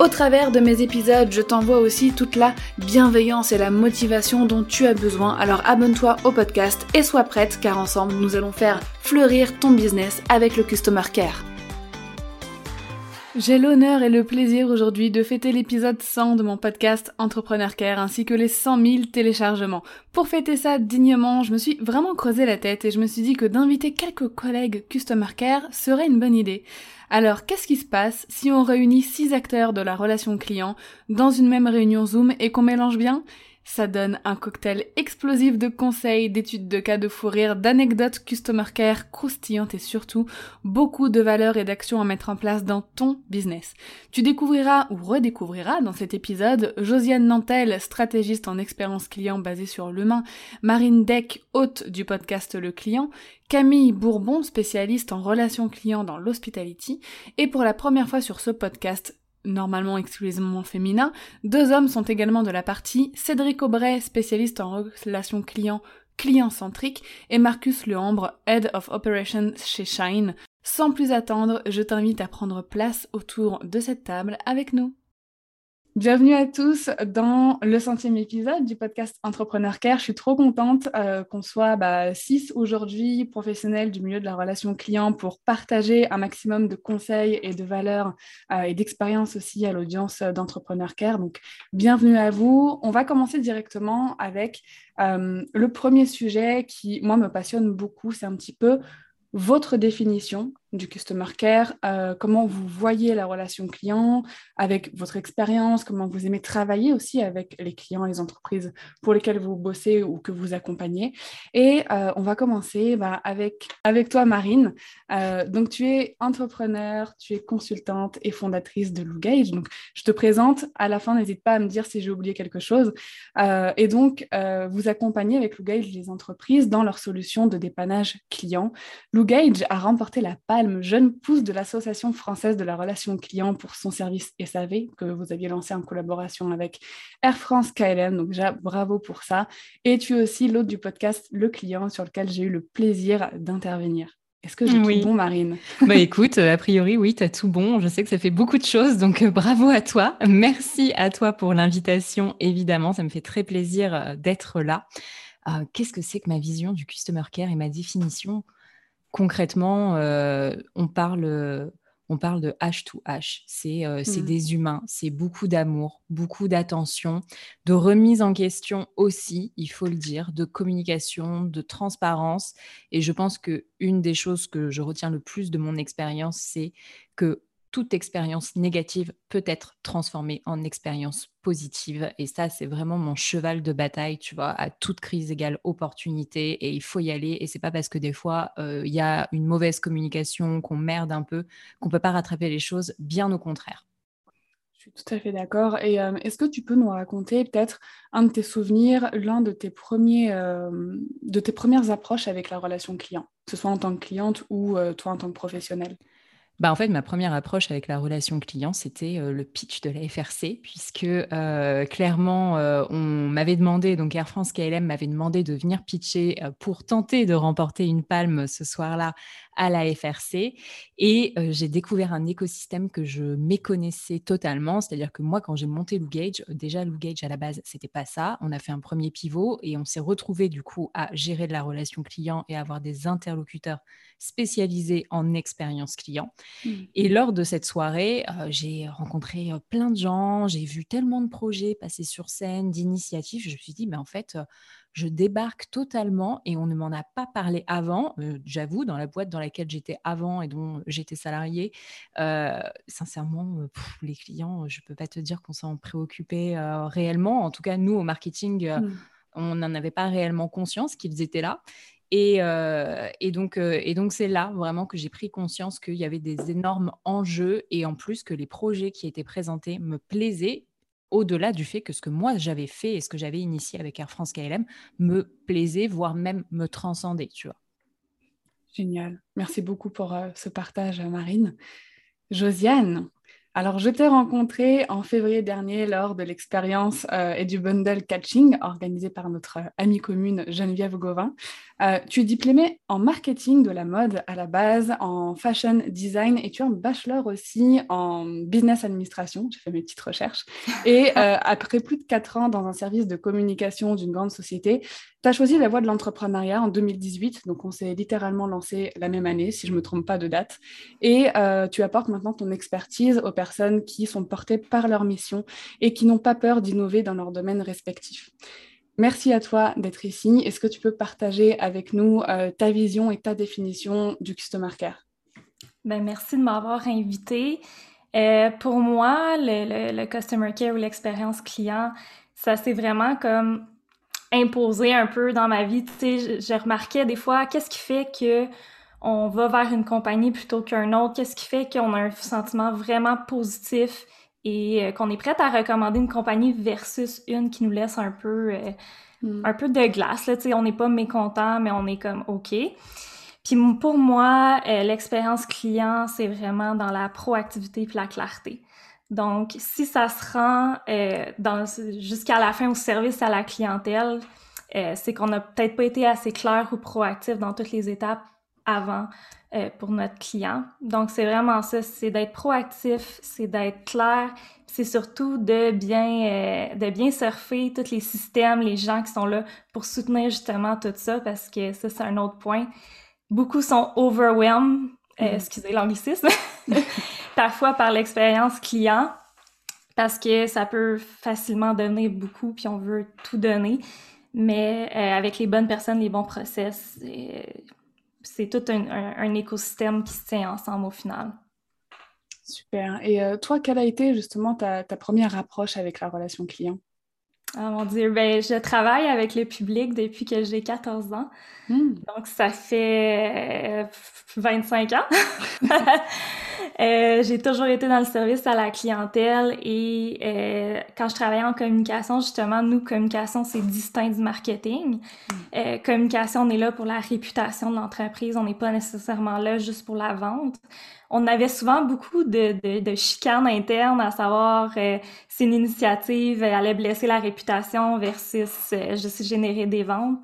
Au travers de mes épisodes, je t'envoie aussi toute la bienveillance et la motivation dont tu as besoin. Alors abonne-toi au podcast et sois prête car ensemble nous allons faire fleurir ton business avec le Customer Care. J'ai l'honneur et le plaisir aujourd'hui de fêter l'épisode 100 de mon podcast Entrepreneur Care ainsi que les 100 000 téléchargements. Pour fêter ça dignement, je me suis vraiment creusé la tête et je me suis dit que d'inviter quelques collègues Customer Care serait une bonne idée. Alors, qu'est-ce qui se passe si on réunit six acteurs de la relation client dans une même réunion Zoom et qu'on mélange bien? Ça donne un cocktail explosif de conseils, d'études de cas de fou rire, d'anecdotes customer care croustillantes et surtout beaucoup de valeurs et d'actions à mettre en place dans ton business. Tu découvriras ou redécouvriras dans cet épisode Josiane Nantel, stratégiste en expérience client basée sur l'humain, Marine Deck, hôte du podcast Le Client, Camille Bourbon, spécialiste en relations clients dans l'hospitality, et pour la première fois sur ce podcast, normalement exclusivement féminin. Deux hommes sont également de la partie, Cédric Aubray, spécialiste en relations clients client-centrique, et Marcus Lehambre, Head of Operations chez Shine. Sans plus attendre, je t'invite à prendre place autour de cette table avec nous. Bienvenue à tous dans le centième épisode du podcast Entrepreneur Care. Je suis trop contente euh, qu'on soit bah, six aujourd'hui professionnels du milieu de la relation client pour partager un maximum de conseils et de valeurs euh, et d'expérience aussi à l'audience d'Entrepreneur Care. Donc, bienvenue à vous. On va commencer directement avec euh, le premier sujet qui, moi, me passionne beaucoup. C'est un petit peu votre définition du customer care, euh, comment vous voyez la relation client avec votre expérience, comment vous aimez travailler aussi avec les clients, les entreprises pour lesquelles vous bossez ou que vous accompagnez. Et euh, on va commencer bah, avec, avec toi, Marine. Euh, donc, tu es entrepreneur, tu es consultante et fondatrice de Lougage. Donc, je te présente. À la fin, n'hésite pas à me dire si j'ai oublié quelque chose. et donc, vous accompagnez avec Lougage les entreprises dans leur solution de dépannage client. Lougage a remporté la jeune pousse de l'Association française de la relation client pour son service SAV que vous aviez lancé en collaboration avec Air France KLM. Donc déjà, bravo pour ça. Et tu es aussi l'hôte du podcast Le Client sur lequel j'ai eu le plaisir d'intervenir. Est-ce que j'ai tout bon, Marine? Bah écoute, a priori, oui, tu as tout bon. Je sais que ça fait beaucoup de choses, donc euh, bravo à toi. Merci à toi pour l'invitation, évidemment. Ça me fait très plaisir euh, d'être là. Euh, qu'est-ce que c'est que ma vision du Customer Care et ma définition concrètement, euh, on, parle, on parle de H to H. C'est euh, mmh. des humains, c'est beaucoup d'amour, beaucoup d'attention, de remise en question aussi, il faut le dire, de communication, de transparence. Et je pense que une des choses que je retiens le plus de mon expérience, c'est que toute expérience négative peut être transformée en expérience positive. Et ça, c'est vraiment mon cheval de bataille, tu vois, à toute crise égale opportunité. Et il faut y aller. Et c'est pas parce que des fois, euh, il y a une mauvaise communication, qu'on merde un peu, qu'on peut pas rattraper les choses. Bien au contraire. Je suis tout à fait d'accord. Et euh, est-ce que tu peux nous raconter peut-être un de tes souvenirs, l'un de tes premiers, euh, de tes premières approches avec la relation client, que ce soit en tant que cliente ou toi en tant que professionnel bah, en fait, ma première approche avec la relation client, c'était euh, le pitch de la FRC, puisque euh, clairement, euh, on m'avait demandé, donc Air France KLM m'avait demandé de venir pitcher pour tenter de remporter une palme ce soir-là à la FRC. Et j'ai découvert un écosystème que je méconnaissais totalement. C'est-à-dire que moi, quand j'ai monté Lou Gage, déjà Lou Gage à la base, c'était pas ça. On a fait un premier pivot et on s'est retrouvé du coup à gérer de la relation client et avoir des interlocuteurs spécialisés en expérience client. Mmh. Et lors de cette soirée, j'ai rencontré plein de gens, j'ai vu tellement de projets passer sur scène, d'initiatives. Je me suis dit, mais en fait, je débarque totalement et on ne m'en a pas parlé avant. Euh, j'avoue, dans la boîte dans laquelle j'étais avant et dont j'étais salariée, euh, sincèrement, euh, les clients, je ne peux pas te dire qu'on s'en préoccupait réellement. En tout cas, nous, au marketing, mmh. on n'en avait pas réellement conscience qu'ils étaient là. Et, et, donc, et donc, c'est là vraiment que j'ai pris conscience qu'il y avait des énormes enjeux et en plus que les projets qui étaient présentés me plaisaient au-delà du fait que ce que moi j'avais fait et ce que j'avais initié avec Air France KLM me plaisait, voire même me transcendait, tu vois. Génial. Merci beaucoup pour euh, ce partage, Marine. Josiane, alors, je t'ai rencontré en février dernier lors de l'expérience euh, et du bundle catching organisé par notre euh, amie commune Geneviève Gauvin. Euh, tu es diplômée en marketing de la mode à la base, en fashion design et tu es un bachelor aussi en business administration. J'ai fait mes petites recherches. Et après plus de quatre ans dans un service de communication d'une grande société, tu as choisi la voie de l'entrepreneuriat en 2018, donc on s'est littéralement lancé la même année, si je ne me trompe pas de date. Et euh, tu apportes maintenant ton expertise aux personnes qui sont portées par leur mission et qui n'ont pas peur d'innover dans leur domaine respectif. Merci à toi d'être ici. Est-ce que tu peux partager avec nous euh, ta vision et ta définition du Customer Care? Ben, Merci de m'avoir invité. Euh, pour moi, le, Customer Care ou l'expérience client, ça c'est vraiment comme imposé un peu dans ma vie. Tu sais, je, remarquais des fois, qu'est-ce qui fait que on va vers une compagnie plutôt qu'un autre? Qu'est-ce qui fait qu'on a un sentiment vraiment positif et euh, qu'on est prête à recommander une compagnie versus une qui nous laisse un peu, euh, un peu de glace? Là, tu sais, on n'est pas mécontent, mais on est comme OK. Puis pour moi, euh, l'expérience client, c'est vraiment dans la proactivité et la clarté. Donc, si ça se rend euh, jusqu'à la fin au service à la clientèle, euh, c'est qu'on n'a peut-être pas été assez clair ou proactif dans toutes les étapes avant euh, pour notre client. Donc, c'est vraiment ça, c'est d'être proactif, c'est d'être clair, c'est surtout de bien, de bien surfer tous les systèmes, les gens qui sont là pour soutenir justement tout ça, parce que ça, c'est un autre point. Beaucoup sont overwhelmed, mm-hmm. excusez l'anglicisme, parfois par l'expérience client, parce que ça peut facilement donner beaucoup, puis on veut tout donner. Mais euh, avec les bonnes personnes, les bons process, c'est tout un, écosystème qui se tient ensemble au final. Super. Et euh, toi, quelle a été justement ta première approche avec la relation client? Ah mon Dieu, ben, je travaille avec le public depuis que j'ai 14 ans. Hmm. Donc, ça fait 25 euh, ans. euh, j'ai toujours été dans le service à la clientèle et euh, quand je travaillais en communication, justement, nous, communication, c'est distinct du marketing. Hmm. Communication, on est là pour la réputation de l'entreprise, on n'est pas nécessairement là juste pour la vente on avait souvent beaucoup de, de, de chicanes internes, à savoir euh, si une initiative allait blesser la réputation versus euh, juste générer des ventes.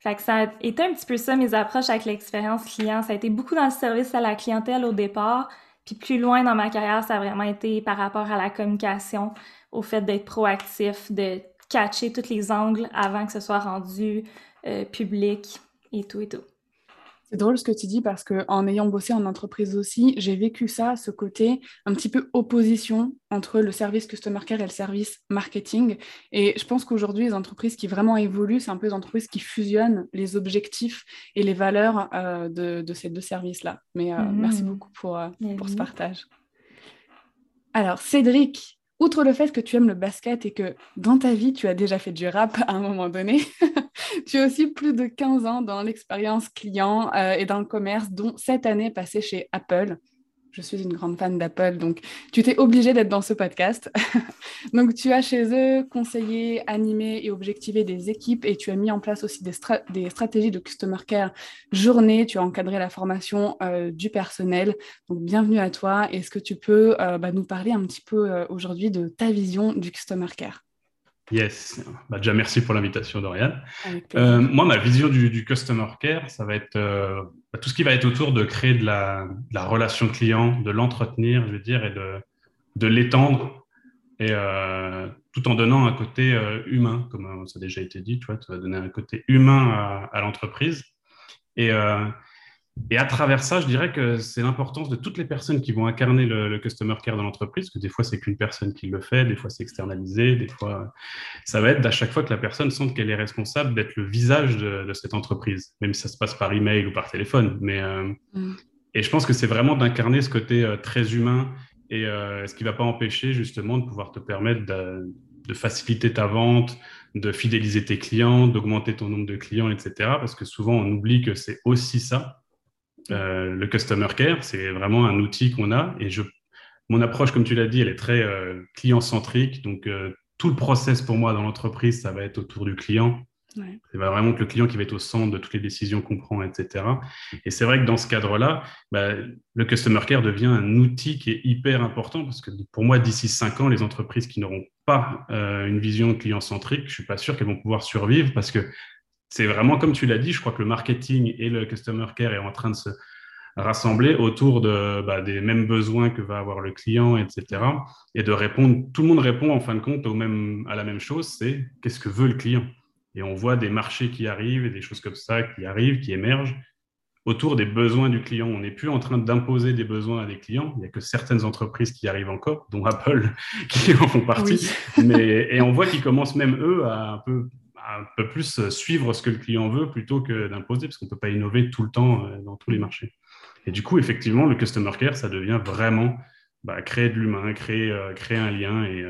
Fait que ça a été un petit peu ça, mes approches avec l'expérience client. Ça a été beaucoup dans le service à la clientèle au départ, puis plus loin dans ma carrière, ça a vraiment été par rapport à la communication, au fait d'être proactif, de catcher tous les angles avant que ce soit rendu euh, public et tout et tout. C'est drôle ce que tu dis parce que en ayant bossé en entreprise aussi, j'ai vécu ça, ce côté un petit peu opposition entre le service customer care et le service marketing. Et je pense qu'aujourd'hui, les entreprises qui vraiment évoluent, c'est un peu les entreprises qui fusionnent les objectifs et les valeurs euh, de, ces deux services-là. Mais euh, mhm. merci beaucoup pour, euh, pour ce partage. Alors, Cédric, outre le fait que tu aimes le basket et que dans ta vie, tu as déjà fait du rap à un moment donné, tu as aussi plus de 15 ans dans l'expérience client euh, et dans le commerce, dont cette année passée chez Apple. Je suis une grande fan d'Apple, donc tu t'es obligé d'être dans ce podcast. donc tu as chez eux conseillé, animé et objectivé des équipes et tu as mis en place aussi des, des stratégies de customer care journée. Tu as encadré la formation euh, du personnel. Donc bienvenue à toi. Est-ce que tu peux euh, bah, nous parler un petit peu aujourd'hui de ta vision du customer care? Yes, bah, déjà merci pour l'invitation Dorian. Euh, moi, ma vision du, customer care, ça va être euh, tout ce qui va être autour de créer de la, relation client, de l'entretenir, je veux dire, et de, l'étendre, et euh, tout en donnant un côté humain, comme ça a déjà été dit, tu vois, tu vas donner un côté humain à, l'entreprise. Et et à travers ça, je dirais que c'est l'importance de toutes les personnes qui vont incarner le, customer care dans l'entreprise, parce que des fois, c'est qu'une personne qui le fait, des fois, c'est externalisé, des fois, ça va être à chaque fois que la personne sente qu'elle est responsable d'être le visage de, cette entreprise, même si ça se passe par email ou par téléphone. Mais, euh, mm. Et je pense que c'est vraiment d'incarner ce côté euh, très humain et euh, ce qui ne va pas empêcher justement de pouvoir te permettre de, de faciliter ta vente, de fidéliser tes clients, d'augmenter ton nombre de clients, etc. Parce que souvent, on oublie que c'est aussi ça euh, le customer care, c'est vraiment un outil qu'on a. Et je, mon approche, comme tu l'as dit, elle est très euh, client-centrique. Donc, euh, tout le process pour moi dans l'entreprise, ça va être autour du client. C'est vraiment le client qui va être au centre de toutes les décisions qu'on prend, etc. Et c'est vrai que dans ce cadre-là, bah, le customer care devient un outil qui est hyper important parce que pour moi, d'ici cinq ans, les entreprises qui n'auront pas une vision client-centrique, je suis pas sûr qu'elles vont pouvoir survivre parce que c'est vraiment comme tu l'as dit, je crois que le marketing et le customer care est en train de se rassembler autour de, bah, des mêmes besoins que va avoir le client, etc. Et de répondre, tout le monde répond en fin de compte au même, à la même chose, c'est qu'est-ce que veut le client? Et on voit des marchés qui arrivent et des choses comme ça qui arrivent, qui émergent autour des besoins du client. On n'est plus en train d'imposer des besoins à des clients. Il n'y a que certaines entreprises qui arrivent encore, dont Apple, qui en font partie. Mais, et on voit qu'ils commencent même eux à un peu un peu plus euh, suivre ce que le client veut plutôt que d'imposer, parce qu'on ne peut pas innover tout le temps euh, dans tous les marchés. Et du coup, effectivement, le customer care, ça devient vraiment bah, créer de l'humain, créer, euh, créer un lien. Et,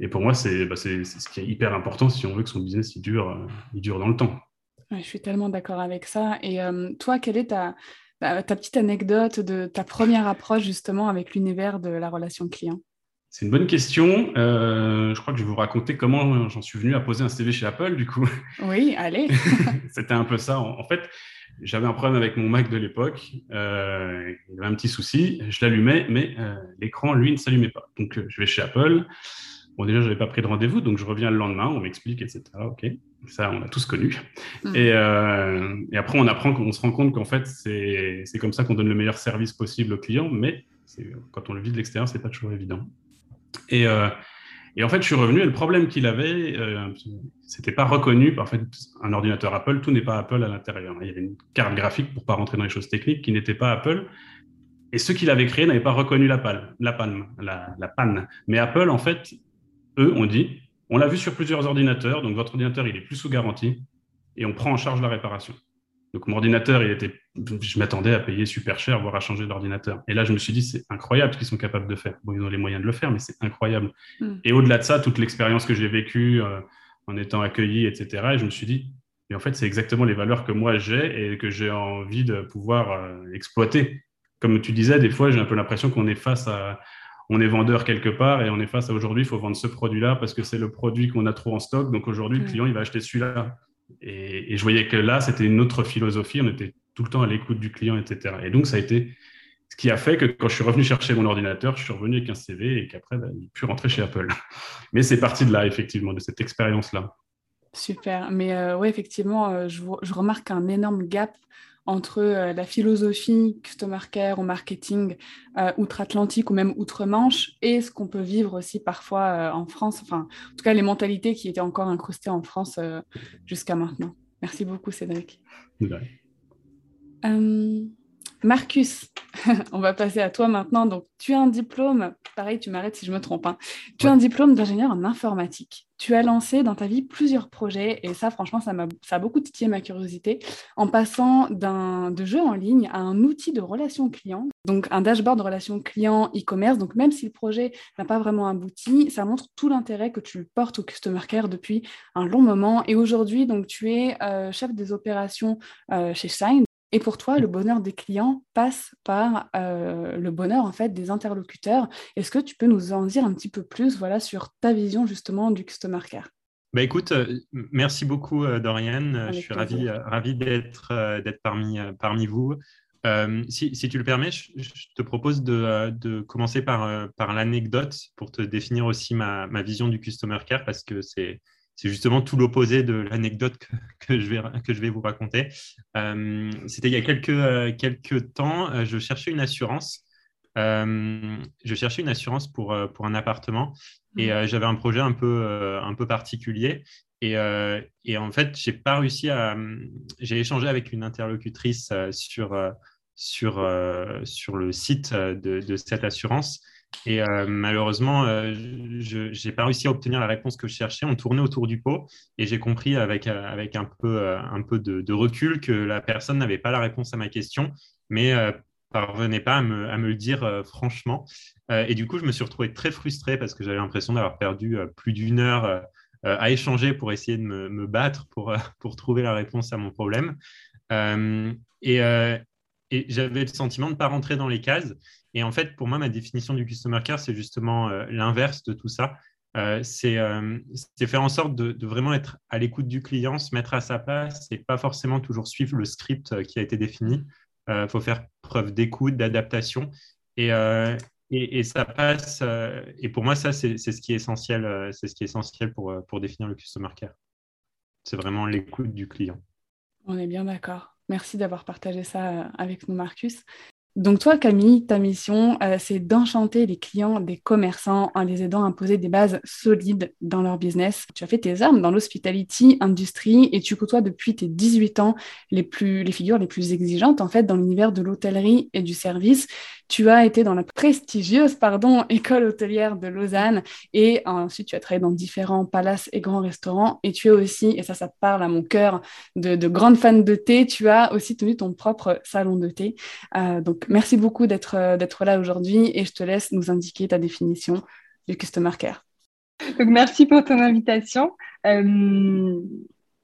et pour moi, bah, c'est ce qui est hyper important si on veut que son business il dure, il dure dans le temps. je suis tellement d'accord avec ça. Et toi, quelle est ta, ta petite anecdote de ta première approche justement avec l'univers de la relation client? C'est une bonne question. Euh, je crois que je vais vous raconter comment j'en suis venu à poser un CV chez Apple, du coup. Oui, allez. C'était un peu ça. En, fait, j'avais un problème avec mon Mac de l'époque. Euh, il y avait un petit souci. Je l'allumais, mais euh, l'écran, lui, ne s'allumait pas. Donc, je vais chez Apple. Bon, déjà, je n'avais pas pris de rendez-vous, donc je reviens le lendemain, on m'explique, etc. OK, ça, on a tous connu. Hmm. Et, et, après, on apprend, on se rend compte qu'en fait, c'est comme ça qu'on donne le meilleur service possible au client, mais quand on le vit de l'extérieur, c'est pas toujours évident. Et, euh, et, en fait, je suis revenu et le problème qu'il avait, euh, c'était pas reconnu. En fait, un ordinateur Apple, tout n'est pas Apple à l'intérieur. Il y avait une carte graphique, pour pas rentrer dans les choses techniques, qui n'était pas Apple. Et ceux qui l'avaient créé n'avaient pas reconnu la, panne. Mais Apple, en fait, eux, ont dit, on l'a vu sur plusieurs ordinateurs, donc votre ordinateur, il est plus sous garantie, et on prend en charge la réparation. Donc mon ordinateur, il était, je m'attendais à payer super cher, voire à changer d'ordinateur. Et là, je me suis dit, c'est incroyable ce qu'ils sont capables de faire. Bon, ils ont les moyens de le faire, mais c'est incroyable. Hmm. Et au-delà de ça, toute l'expérience que j'ai vécue euh, en étant accueilli, etc. Et je me suis dit, mais en fait, c'est exactement les valeurs que moi j'ai et que j'ai envie de pouvoir euh, exploiter. Comme tu disais, des fois, j'ai un peu l'impression qu'on est face à, on est vendeur quelque part et on est face à aujourd'hui, il faut vendre ce produit-là parce que c'est le produit qu'on a trop en stock. Donc aujourd'hui, le hmm. client, il va acheter celui-là. Et, je voyais que là, c'était une autre philosophie. On était tout le temps à l'écoute du client, etc. Et donc, ça a été ce qui a fait que quand je suis revenu chercher mon ordinateur, je suis revenu avec un CV et qu'après, bah, il pu rentrer chez Apple. Mais c'est parti de là, effectivement, de cette expérience-là. Super. Mais euh, oui, effectivement, euh, je, remarque un énorme gap entre euh, la philosophie customer care ou marketing euh, outre-Atlantique ou même outre-Manche et ce qu'on peut vivre aussi parfois euh, en France, enfin, en tout cas les mentalités qui étaient encore incrustées en France jusqu'à maintenant. Merci beaucoup, Cédric. Marcus, on va passer à toi maintenant. Donc, tu as un diplôme, pareil, tu m'arrêtes si je me trompe, hein. tu as un diplôme d'ingénieur en informatique. Tu as lancé dans ta vie plusieurs projets et ça, franchement, ça, a, ça a beaucoup titillé ma curiosité en passant d'un de jeu en ligne à un outil de relation client, donc un dashboard de relation client e-commerce. Donc, même si le projet n'a pas vraiment abouti, ça montre tout l'intérêt que tu portes au customer care depuis un long moment. Et aujourd'hui, donc, tu es euh, chef des opérations euh, chez Shine. Et pour toi, le bonheur des clients passe par euh, le bonheur en fait des interlocuteurs. Est-ce que tu peux nous en dire un petit peu plus voilà, sur ta vision justement du customer care? Bah écoute, euh, merci beaucoup euh, Dorian. je suis ravi, ravi d'être d'être parmi, parmi vous. Si, si, tu le permets, je, te propose de, de commencer par, par l'anecdote pour te définir aussi ma, ma, vision du customer care parce que c'est c'est justement tout l'opposé de l'anecdote que, je vais, que je vais vous raconter. Euh, c'était il y a quelques, euh, quelques temps, euh, je cherchais une assurance. je cherchais une assurance pour, pour un appartement et mmh. j'avais un projet un peu, un peu particulier. Et, et en fait, j'ai pas réussi à. J'ai échangé avec une interlocutrice sur, sur, sur le site de, de cette assurance. Et euh, malheureusement, euh, je n'ai pas réussi à obtenir la réponse que je cherchais. On tournait autour du pot et j'ai compris avec, euh, avec un peu, un peu de, recul que la personne n'avait pas la réponse à ma question, mais parvenait pas à me, à me le dire franchement. et du coup, je me suis retrouvé très frustré parce que j'avais l'impression d'avoir perdu plus d'une heure à échanger pour essayer de me, me battre pour, pour trouver la réponse à mon problème. et, et j'avais le sentiment de ne pas rentrer dans les cases. Et en fait, pour moi, ma définition du customer care, c'est justement euh, l'inverse de tout ça. Euh, euh, c'est faire en sorte de, vraiment être à l'écoute du client, se mettre à sa place et pas forcément toujours suivre le script qui a été défini. Il faut faire preuve d'écoute, d'adaptation. Et, ça passe. et pour moi, ça, c'est ce qui est essentiel, c'est ce qui est essentiel pour, pour définir le customer care. C'est vraiment l'écoute du client. On est bien d'accord. Merci d'avoir partagé ça avec nous, Marcus. Donc toi, Camille, ta mission, euh, c'est d'enchanter les clients des commerçants en les aidant à poser des bases solides dans leur business. Tu as fait tes armes dans l'hospitality industrie et tu côtoies depuis tes 18 ans les, plus, les figures les plus exigeantes en fait dans l'univers de l'hôtellerie et du service. Tu as été dans la prestigieuse pardon, école hôtelière de Lausanne et ensuite tu as travaillé dans différents palaces et grands restaurants et tu es aussi, et ça ça parle à mon cœur, de, de grande fan de thé, tu as aussi tenu ton propre salon de thé. Euh, donc merci beaucoup euh, d'être là aujourd'hui et je te laisse nous indiquer ta définition du Customer Care. Donc, merci pour ton invitation. Euh,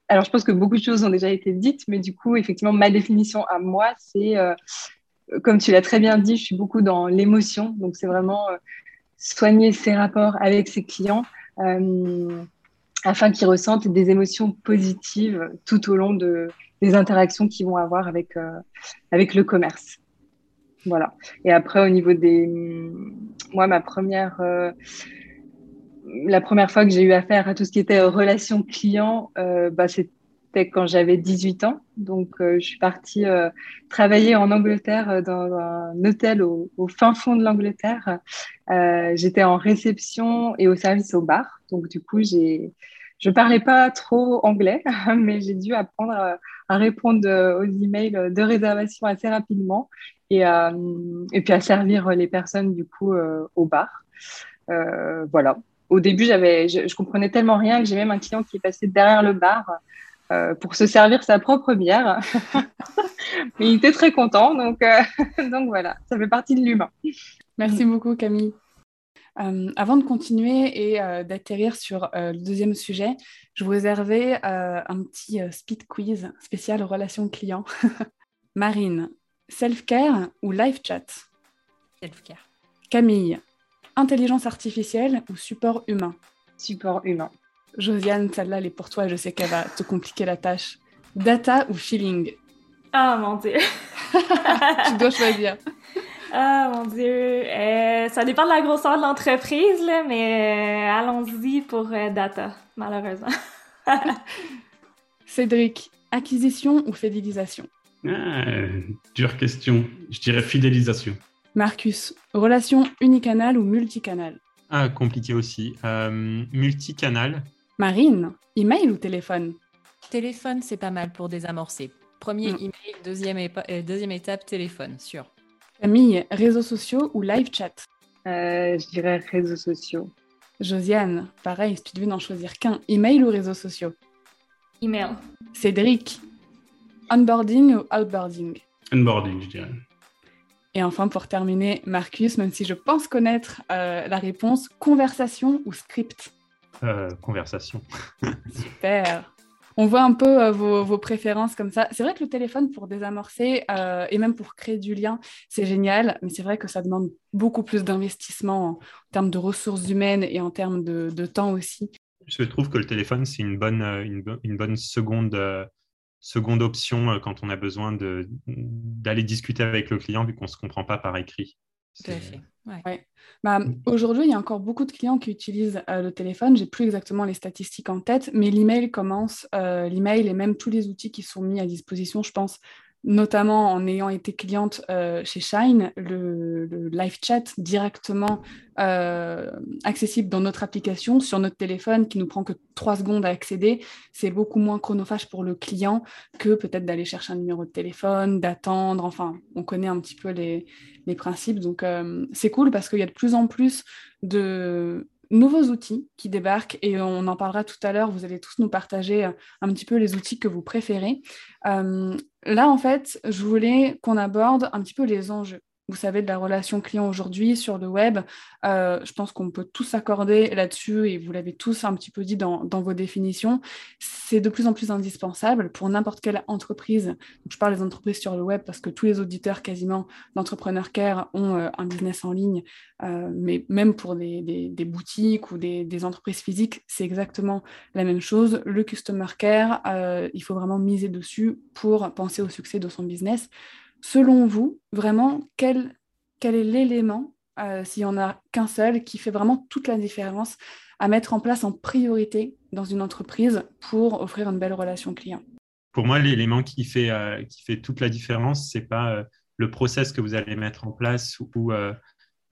alors, je pense que beaucoup de choses ont déjà été dites, mais du coup, effectivement, ma définition à moi, c'est, euh, comme tu l'as très bien dit, je suis beaucoup dans l'émotion. Donc, c'est vraiment soigner ses rapports avec ses clients afin qu'ils ressentent des émotions positives tout au long de, des interactions qu'ils vont avoir avec, avec le commerce. Voilà. Et après, au niveau des. Moi, ma première. Euh, la première fois que j'ai eu affaire à tout ce qui était relation client, euh, bah, c'était quand j'avais 18 ans. Donc, euh, je suis partie travailler en Angleterre dans un hôtel au, au fin fond de l'Angleterre. J'étais en réception et au service au bar. Donc, du coup, j'ai je parlais pas trop anglais, mais j'ai dû apprendre à, répondre aux emails de réservation assez rapidement et, et puis à servir les personnes du coup euh, au bar. Euh, voilà. Au début, j'avais, je, comprenais tellement rien que j'ai même un client qui est passé derrière le bar euh, pour se servir sa propre bière. Mais il était très content, donc, donc voilà, ça fait partie de l'humain. Merci beaucoup Camille. Avant de continuer et d'atterrir sur le deuxième sujet, je vous réservais un petit speed quiz spécial relations clients. Marine, Self-care ou live chat? Self-care. Camille, intelligence artificielle ou support humain? Support humain. Josiane, celle-là, elle est pour toi, je sais qu'elle va te compliquer la tâche. Data ou feeling? Ah dieu Tu dois choisir. Ah mon dieu, euh, ça dépend de la grosseur de l'entreprise, mais euh, allons-y pour euh, data, malheureusement. Cédric, acquisition ou fidélisation? Ah, dure question. Je dirais fidélisation. Marcus, relation unicanal ou multicanal Ah, compliqué aussi. Euh, multicanal. Marine, email ou téléphone? Téléphone, c'est pas mal pour désamorcer. Premier hmm. email, deuxième, euh, deuxième étape, téléphone, sûr. Camille, réseaux sociaux ou live chat? Euh, Je dirais réseaux sociaux. Josiane, pareil, si tu devais n'en choisir qu'un, email ou réseaux sociaux? Email. Cédric, Onboarding ou outboarding? Onboarding, je dirais. Et enfin, pour terminer, Marcus, même si je pense connaître euh, la réponse, conversation ou script? Euh, Conversation. Super. On voit un peu euh, vos, préférences comme ça. C'est vrai que le téléphone, pour désamorcer et même pour créer du lien, c'est génial, mais c'est vrai que ça demande beaucoup plus d'investissement en, termes de ressources humaines et en termes de, temps aussi. Je trouve que le téléphone, c'est une bonne, une bonne seconde seconde option euh, quand on a besoin d'aller discuter avec le client vu qu'on ne se comprend pas par écrit. Tout à fait. Bah, aujourd'hui, il y a encore beaucoup de clients qui utilisent euh, le téléphone. J'ai plus exactement les statistiques en tête, mais l'email commence, euh, l'email et même tous les outils qui sont mis à disposition, je pense, notamment en ayant été cliente euh, chez Shine, le, live chat directement euh, accessible dans notre application, sur notre téléphone, qui nous prend que trois secondes à accéder, c'est beaucoup moins chronophage pour le client que peut-être d'aller chercher un numéro de téléphone, d'attendre, enfin, on connaît un petit peu les, principes. Donc, euh, c'est cool parce qu'il y a de plus en plus de nouveaux outils qui débarquent et on en parlera tout à l'heure. Vous allez tous nous partager un petit peu les outils que vous préférez. Là, en fait, je voulais qu'on aborde un petit peu les enjeux vous savez, de la relation client aujourd'hui sur le web. Euh, je pense qu'on peut tous s'accorder là-dessus et vous l'avez tous un petit peu dit dans, vos définitions. C'est de plus en plus indispensable pour n'importe quelle entreprise. je parle des entreprises sur le web parce que tous les auditeurs quasiment d'Entrepreneur Care ont euh, un business en ligne, euh, mais même pour des, boutiques ou des, des entreprises physiques, c'est exactement la même chose. Le Customer Care, il faut vraiment miser dessus pour penser au succès de son business selon vous, vraiment, quel, est l'élément, euh, s'il n'y en a qu'un seul, qui fait vraiment toute la différence à mettre en place en priorité dans une entreprise pour offrir une belle relation client? Pour moi, l'élément qui, fait euh, toute la différence, ce n'est pas euh, le process que vous allez mettre en place ou,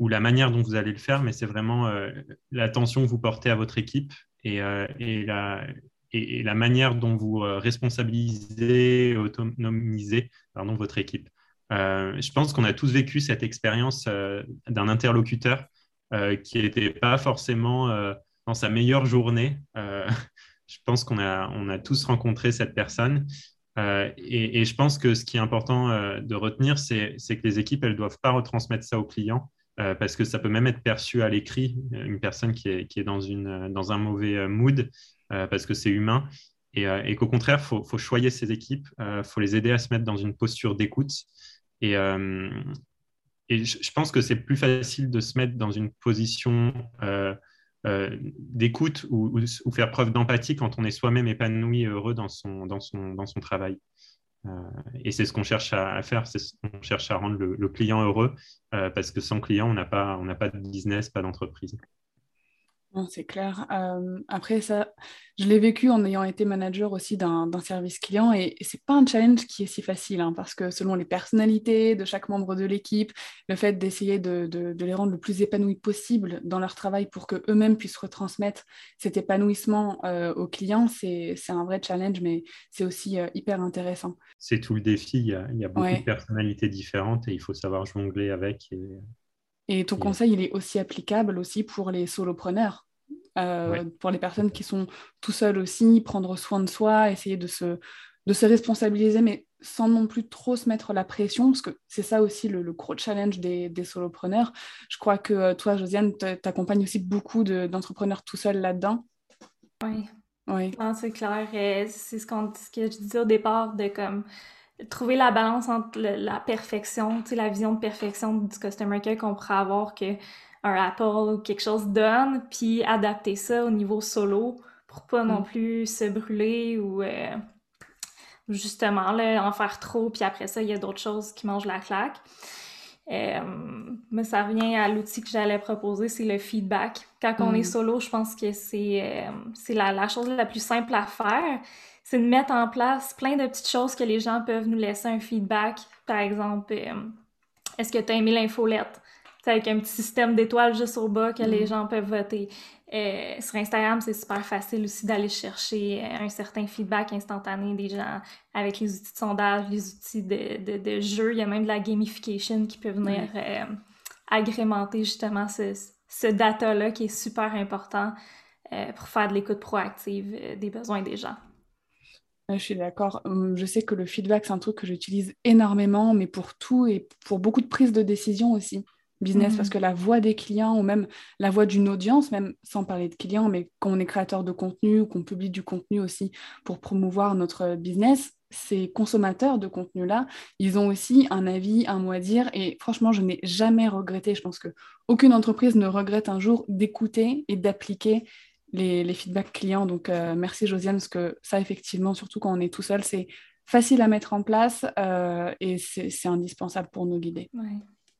la manière dont vous allez le faire, mais c'est vraiment l'attention que vous portez à votre équipe et, et la, et, la manière dont vous responsabilisez, autonomisez pardon, votre équipe. Euh, je pense qu'on a tous vécu cette expérience euh, d'un interlocuteur euh, qui n'était pas forcément dans sa meilleure journée. je pense qu'on a, on a tous rencontré cette personne. Et, je pense que ce qui est important de retenir, c'est que les équipes, elles ne doivent pas retransmettre ça aux clients. parce que ça peut même être perçu à l'écrit, une personne qui est, qui est dans, une, dans un mauvais mood, parce que c'est humain, et, qu'au contraire, il faut, faut, choyer ses équipes, il faut les aider à se mettre dans une posture d'écoute, et, euh, je pense que c'est plus facile de se mettre dans une position euh, euh, d'écoute ou, ou, faire preuve d'empathie quand on est soi-même épanoui et heureux dans son, dans son, dans son travail. et c'est ce qu'on cherche à, faire, c'est ce qu'on cherche à rendre le, client heureux, parce que sans client, on n'a pas, on pas de business, pas d'entreprise. C'est clair. Euh, après, ça, je l'ai vécu en ayant été manager aussi d'un service client et, ce c'est pas un challenge qui est si facile hein, parce que selon les personnalités de chaque membre de l'équipe, le fait d'essayer de, les rendre le plus épanouis possible dans leur travail pour qu'eux-mêmes puissent retransmettre cet épanouissement euh, aux clients, c'est un vrai challenge, mais c'est aussi euh, hyper intéressant. C'est tout le défi. Il y a, beaucoup de personnalités différentes et il faut savoir jongler avec. Et... ton conseil, il est aussi applicable aussi pour les solopreneurs. Euh, pour les personnes qui sont tout seules aussi, prendre soin de soi, essayer de se, de se responsabiliser, mais sans non plus trop se mettre la pression, parce que c'est ça aussi le, gros challenge des, des, solopreneurs. Je crois que euh, toi, Josiane, t'accompagnes aussi beaucoup d'entrepreneurs tout seuls là-dedans. Oui. Oui. c'est clair. C'est ce, ce, que je disais au départ de comme trouver la balance entre la perfection, la vision de perfection du customer care qu'on pourrait avoir que un Apple ou quelque chose donne, puis adapter ça au niveau solo pour pas non mm. plus se brûler ou euh, justement là, en faire trop, puis après ça, il y a d'autres choses qui mangent la claque. Euh, mais ça revient à l'outil que j'allais proposer, c'est le feedback. Quand on est mm. solo, je pense que c'est euh, la, la, chose la plus simple à faire. C'est de mettre en place plein de petites choses que les gens peuvent nous laisser un feedback. Par exemple, est-ce que tu as aimé l'infolette? Avec un petit système d'étoiles juste au bas que les mm. gens peuvent voter. Euh, sur Instagram, c'est super facile aussi d'aller chercher euh, un certain feedback instantané des gens avec les outils de sondage, les outils de, de, jeu. Il y a même de la gamification qui peut venir euh, agrémenter justement ce, ce data-là qui est super important pour faire de l'écoute proactive des besoins des gens. Je suis d'accord. Hum, je sais que le feedback, c'est un truc que j'utilise énormément, mais pour tout et pour beaucoup de prises de décision aussi business parce mmh. que la voix des clients ou même la voix d'une audience, même sans parler de clients, mais quand on est créateur de contenu ou qu'on publie du contenu aussi pour promouvoir notre business, ces consommateurs de contenu-là, ils ont aussi un avis, un mot à dire. Et franchement, je n'ai jamais regretté. Je pense qu'aucune entreprise ne regrette un jour d'écouter et d'appliquer les, feedbacks clients. Donc, euh, merci Josiane, parce que ça, effectivement, surtout quand on est tout seul, c'est facile à mettre en place euh, et c'est indispensable pour nous guider.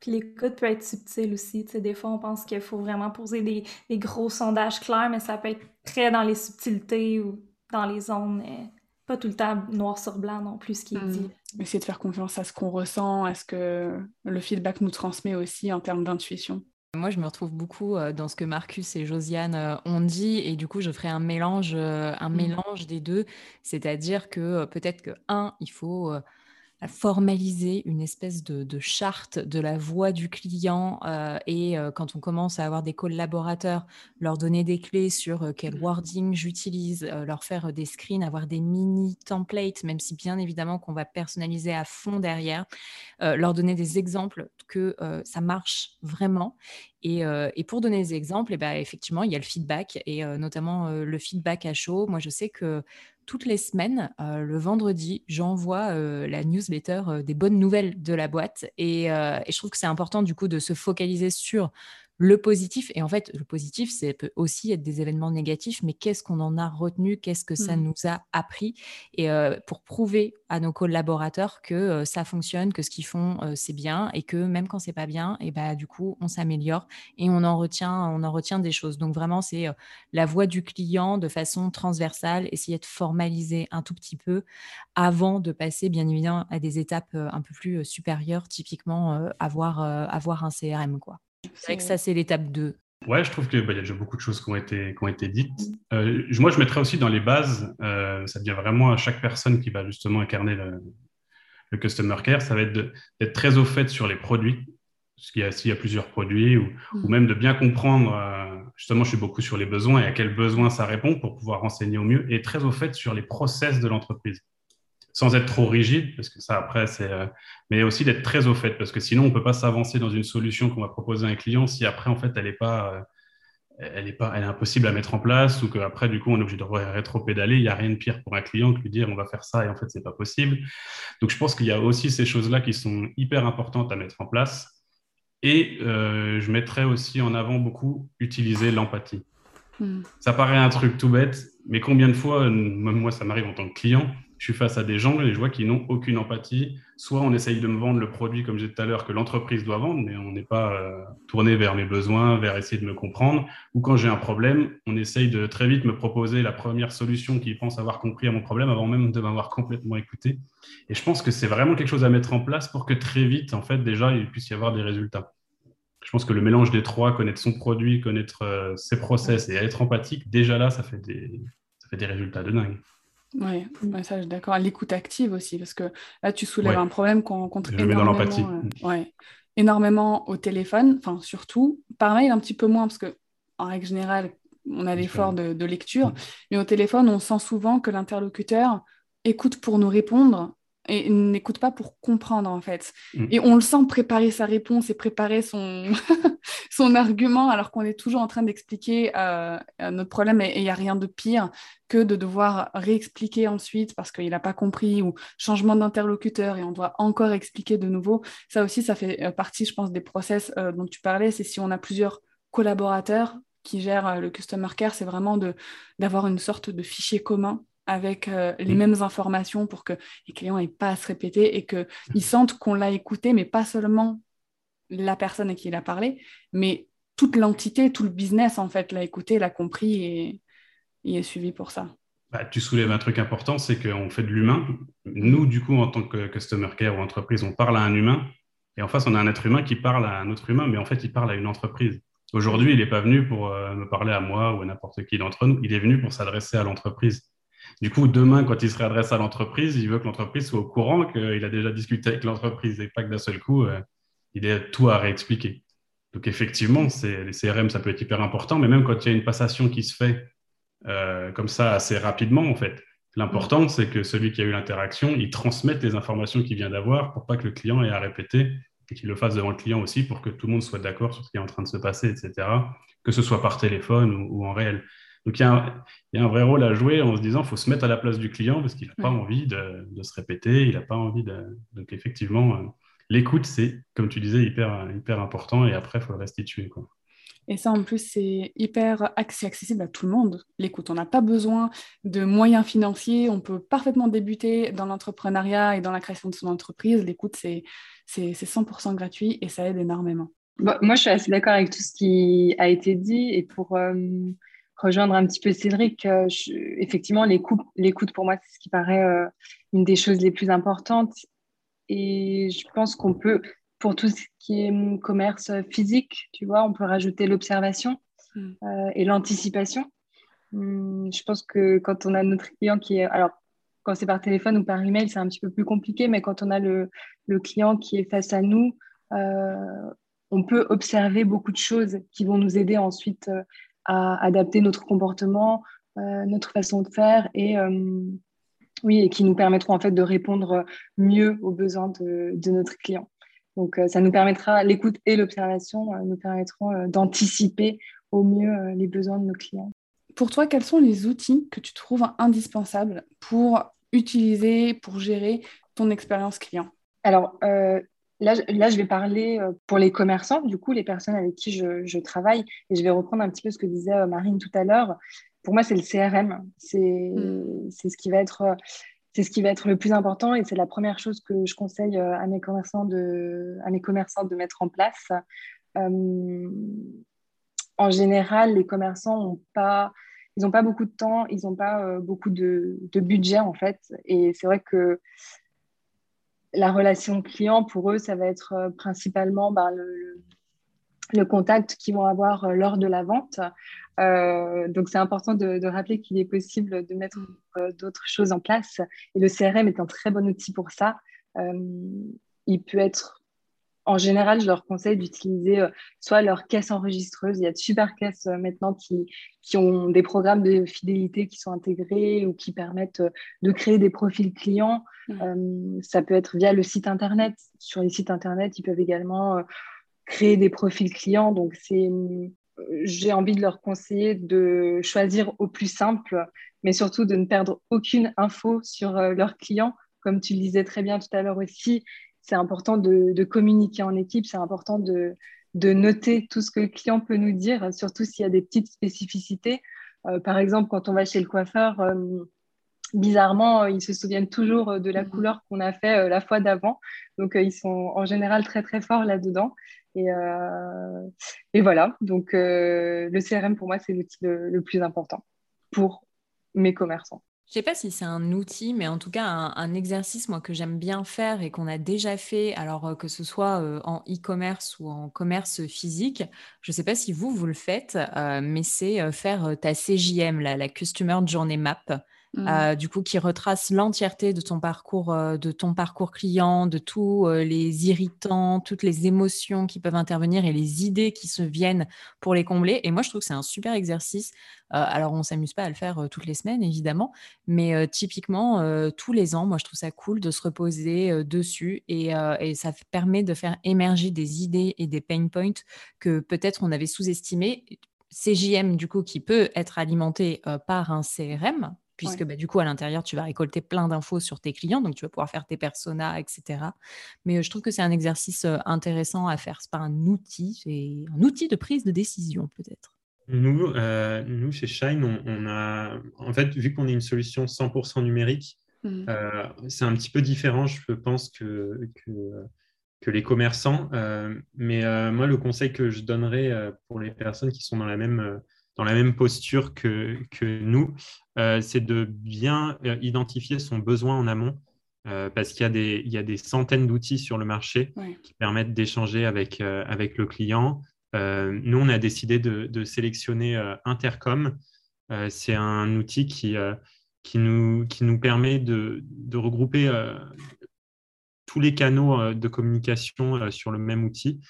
Puis l'écoute peut être subtile aussi. Tu sais, des fois, on pense qu'il faut vraiment poser des, gros sondages clairs, mais ça peut être très dans les subtilités ou dans les zones euh, pas tout le temps noir sur blanc non plus ce qui est dit. Essayer de faire confiance à ce qu'on ressent, à ce que le feedback nous transmet aussi en termes d'intuition. Moi, je me retrouve beaucoup euh, dans ce que Marcus et Josiane euh, ont dit, et du coup, je ferai un mélange, un hmm. mélange des deux. C'est-à-dire que peut-être que, un, il faut formaliser une espèce de, charte de la voix du client euh, et euh, quand on commence à avoir des collaborateurs, leur donner des clés sur euh, quel wording j'utilise, leur faire des screens, avoir des mini templates, même si bien évidemment qu'on va personnaliser à fond derrière, leur donner des exemples que ça marche vraiment. Et, pour donner des exemples, et eh ben, effectivement, il y a le feedback et notamment le feedback à chaud. Moi, je sais que toutes les semaines, euh, le vendredi, j'envoie euh, la newsletter euh, des bonnes nouvelles de la boîte. Et, et je trouve que c'est important du coup de se focaliser sur le positif. Et en fait, le positif, c'est peut aussi être des événements négatifs, mais qu'est-ce qu'on en a retenu? Qu'est-ce que ça mmh. nous a appris? Et euh, pour prouver à nos collaborateurs que euh, ça fonctionne, que ce qu'ils font, euh, c'est bien, et que même quand c'est pas bien, et bah, du coup, on s'améliore et on en retient, on en retient des choses. Donc vraiment, c'est la voix du client de façon transversale, essayer de formaliser un tout petit peu avant de passer, bien évidemment, à des étapes un peu plus supérieures, typiquement avoir, avoir un CRM, quoi. C'est vrai que ça, c'est l'étape 2. Ouais, je trouve qu'il bah, y a déjà beaucoup de choses qui ont été, qui ont été dites. Euh, moi, je mettrais aussi dans les bases, euh, ça devient vraiment à chaque personne qui va justement incarner le, customer care, ça va être d'être très au fait sur les produits, s'il y, a, y a plusieurs produits, ou, ou, mm. même de bien comprendre, euh, justement, je suis beaucoup sur les besoins et à quels besoins ça répond pour pouvoir renseigner au mieux, et très au fait sur les process de l'entreprise sans être trop rigide, parce que ça, après, c'est. Euh, mais aussi d'être très au fait, parce que sinon, on ne peut pas s'avancer dans une solution qu'on va proposer à un client si après, en fait, elle n'est pas. Euh, elle est, pas, elle est impossible à mettre en place ou qu'après, du coup, on est obligé de rétro-pédaler. Il n'y a rien de pire pour un client que lui dire on va faire ça et en fait, ce n'est pas possible. Donc, je pense qu'il y a aussi ces choses-là qui sont hyper importantes à mettre en place. Et euh, je mettrais aussi en avant beaucoup utiliser l'empathie. Hmm. Ça paraît un truc tout bête, mais combien de fois, même moi, ça m'arrive en tant que client, je suis face à des gens et je vois qu'ils n'ont aucune empathie. Soit on essaye de me vendre le produit, comme j'ai tout à l'heure, que l'entreprise doit vendre, mais on n'est pas euh, tourné vers mes besoins, vers essayer de me comprendre. Ou quand j'ai un problème, on essaye de très vite me proposer la première solution qu'ils pensent avoir compris à mon problème avant même de m'avoir complètement écouté. Et je pense que c'est vraiment quelque chose à mettre en place pour que très vite, en fait, déjà, il puisse y avoir des résultats. Je pense que le mélange des trois, connaître son produit, connaître euh, ses process et être empathique, déjà là, ça fait des, ça fait des résultats de dingue. Oui, ça je suis d'accord. L'écoute active aussi, parce que là tu soulèves un problème qu'on rencontre énormément, euh, ouais, énormément au téléphone, enfin surtout, par mail un petit peu moins, parce que en règle générale, on a l'effort de, de, lecture, mm. mais au téléphone, on sent souvent que l'interlocuteur écoute pour nous répondre et n'écoute pas pour comprendre en fait. Mm. Et on le sent préparer sa réponse et préparer son, son argument alors qu'on est toujours en train d'expliquer euh, notre problème et il n'y a rien de pire que de devoir réexpliquer ensuite parce qu'il n'a pas compris ou changement d'interlocuteur et on doit encore expliquer de nouveau. Ça aussi, ça fait euh, partie, je pense, des process euh, dont tu parlais. C'est si on a plusieurs collaborateurs qui gèrent le customer care, c'est vraiment d'avoir une sorte de fichier commun avec euh, les mm. mêmes informations pour que les clients n'aient pas à se répéter et qu'ils sentent qu'on l'a écouté, mais pas seulement la personne à qui il a parlé, mais toute l'entité, tout le business, en fait, l'a écouté, l'a compris et il est suivi pour ça. Bah, tu soulèves un truc important, c'est qu'on fait de l'humain. Nous, du coup, en tant que customer care ou entreprise, on parle à un humain. Et en face, on a un être humain qui parle à un autre humain, mais en fait, il parle à une entreprise. Aujourd'hui, il n'est pas venu pour euh, me parler à moi ou à n'importe qui d'entre nous. Il est venu pour s'adresser à l'entreprise. Du coup, demain, quand il se réadresse à l'entreprise, il veut que l'entreprise soit au courant qu'il a déjà discuté avec l'entreprise et pas que d'un seul coup, euh, il ait tout à réexpliquer. Donc, effectivement, les CRM, ça peut être hyper important, mais même quand il y a une passation qui se fait euh, comme ça assez rapidement, en fait, l'important, c'est que celui qui a eu l'interaction, il transmette les informations qu'il vient d'avoir pour pas que le client ait à répéter et qu'il le fasse devant le client aussi pour que tout le monde soit d'accord sur ce qui est en train de se passer, etc., que ce soit par téléphone ou en réel. Donc il y, a un, vrai rôle à jouer en se disant qu'il faut se mettre à la place du client parce qu'il n'a pas envie de, se répéter, il n'a pas envie de. Donc effectivement, euh, l'écoute, c'est, comme tu disais, hyper, hyper important et après, il faut le restituer. Quoi. Et ça, en plus, c'est hyper accessible à tout le monde. L'écoute, on n'a pas besoin de moyens financiers. On peut parfaitement débuter dans l'entrepreneuriat et dans la création de son entreprise. L'écoute, c'est 100% gratuit et ça aide énormément. moi, je suis assez d'accord avec tout ce qui a été dit. Et pour, euh, rejoindre un petit peu Cédric. effectivement, l'écoute, pour moi, c'est ce qui paraît une des choses les plus importantes. Et je pense qu'on peut, pour tout ce qui est hum, commerce physique, tu vois, on peut rajouter l'observation mm. et l'anticipation. Hum, je pense que quand on a notre client qui est. Alors, quand c'est par téléphone ou par email, c'est un petit peu plus compliqué, mais quand on a le, le client qui est face à nous, euh, on peut observer beaucoup de choses qui vont nous aider ensuite euh, à adapter notre comportement, euh, notre façon de faire et oui, et qui nous permettront en fait de répondre mieux aux besoins de, de notre client. Donc, ça nous permettra, l'écoute et l'observation nous permettront d'anticiper au mieux les besoins de nos clients. Pour toi, quels sont les outils que tu trouves indispensables pour utiliser, pour gérer ton expérience client? Alors, euh, là, là, je vais parler euh, pour les commerçants, du coup, les personnes avec qui je, travaille, et je vais reprendre un petit peu ce que disait euh, Marine tout à l'heure. Pour moi, c'est le CRM. Hmm. C'est ce qui va être c'est ce qui va être le plus important et c'est la première chose que je conseille à mes commerçants de, à mes commerçants de mettre en place. en général, les commerçants n'ont pas, ils n'ont pas beaucoup de temps, ils n'ont pas euh, beaucoup de, budget en fait. Et c'est vrai que la relation client, pour eux, ça va être euh, principalement bah, le, contact qu'ils vont avoir euh, lors de la vente. donc c'est important de, rappeler qu'il est possible de mettre d'autres choses en place. Et le CRM est un très bon outil pour ça. il peut être en général, je leur conseille d'utiliser euh, soit leur caisse enregistreuse. Il y a de super caisses euh, maintenant qui, qui, ont des programmes de fidélité qui sont intégrés ou qui permettent euh, de créer des profils clients. ça peut être via le site Internet. Sur les sites Internet, ils peuvent également créer des profils clients. Donc, c'est j'ai envie de leur conseiller de choisir au plus simple, mais surtout de ne perdre aucune info sur leurs clients. Comme tu le disais très bien tout à l'heure aussi, c'est important de, communiquer en équipe, c'est important de, noter tout ce que le client peut nous dire, surtout s'il y a des petites spécificités. Euh, par exemple, quand on va chez le coiffeur, euh, bizarrement, euh, ils se souviennent toujours de la mhm. couleur qu'on a fait la fois d'avant. Donc, ils sont en général très, très forts là-dedans. Et, voilà, donc le CRM, pour moi, c'est l'outil le plus important pour mes commerçants. Je sais pas si c'est un outil, mais en tout cas un, exercice que j'aime bien faire et qu'on a déjà fait, alors euh, que ce soit euh, en e-commerce ou en commerce physique. Je sais pas si vous vous le faites, euh, mais c'est faire ta CJM, la Customer Journey Map. Mmh. Euh, du coup, qui retrace l'entièreté de ton parcours, euh, de ton parcours client, de tous euh, les irritants, toutes les émotions qui peuvent intervenir et les idées qui se viennent pour les combler. Et moi, je trouve que c'est un super exercice. alors, on s'amuse pas à le faire toutes les semaines, évidemment, mais typiquement tous les ans, moi, je trouve ça cool de se reposer dessus et, et, ça permet de faire émerger des idées et des pain points que peut-être on avait sous-estimés. CJM, du coup, qui peut être alimenté par un CRM, puisque bah, du coup, à l'intérieur, tu vas récolter plein d'infos sur tes clients, donc tu vas pouvoir faire tes personas, etc. Mais je trouve que c'est un exercice intéressant à faire. Ce pas un outil, c'est un outil de prise de décision, peut-être. Nous, euh, nous, chez Shine, on, a, en fait, vu qu'on est une solution 100% numérique, mmh. euh, c'est un petit peu différent, je pense, que, que, que les commerçants. Euh, mais moi, le conseil que je donnerais pour les personnes qui sont dans la même dans la même posture que, que nous, euh, c'est de bien euh, identifier son besoin en amont. Euh, parce qu'il y, a des, il y a des centaines d'outils sur le marché qui permettent d'échanger avec, avec le client. nous, on a décidé de, de sélectionner Intercom. c'est un outil qui, qui, nous, qui nous permet de, de regrouper tous les canaux de communication sur le même outil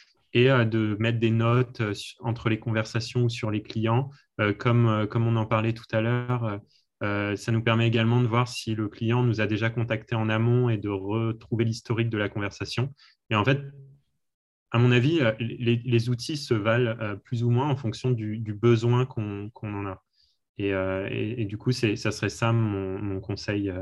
euh, de mettre des notes euh, entre les conversations ou sur les clients, euh, comme, comme on en parlait tout à l'heure. ça nous permet également de voir si le client nous a déjà contacté en amont et de retrouver l'historique de la conversation. Et en fait, à mon avis, les, outils se valent plus ou moins en fonction du, besoin qu'on en a. Et, et, du coup, ça serait ça mon conseil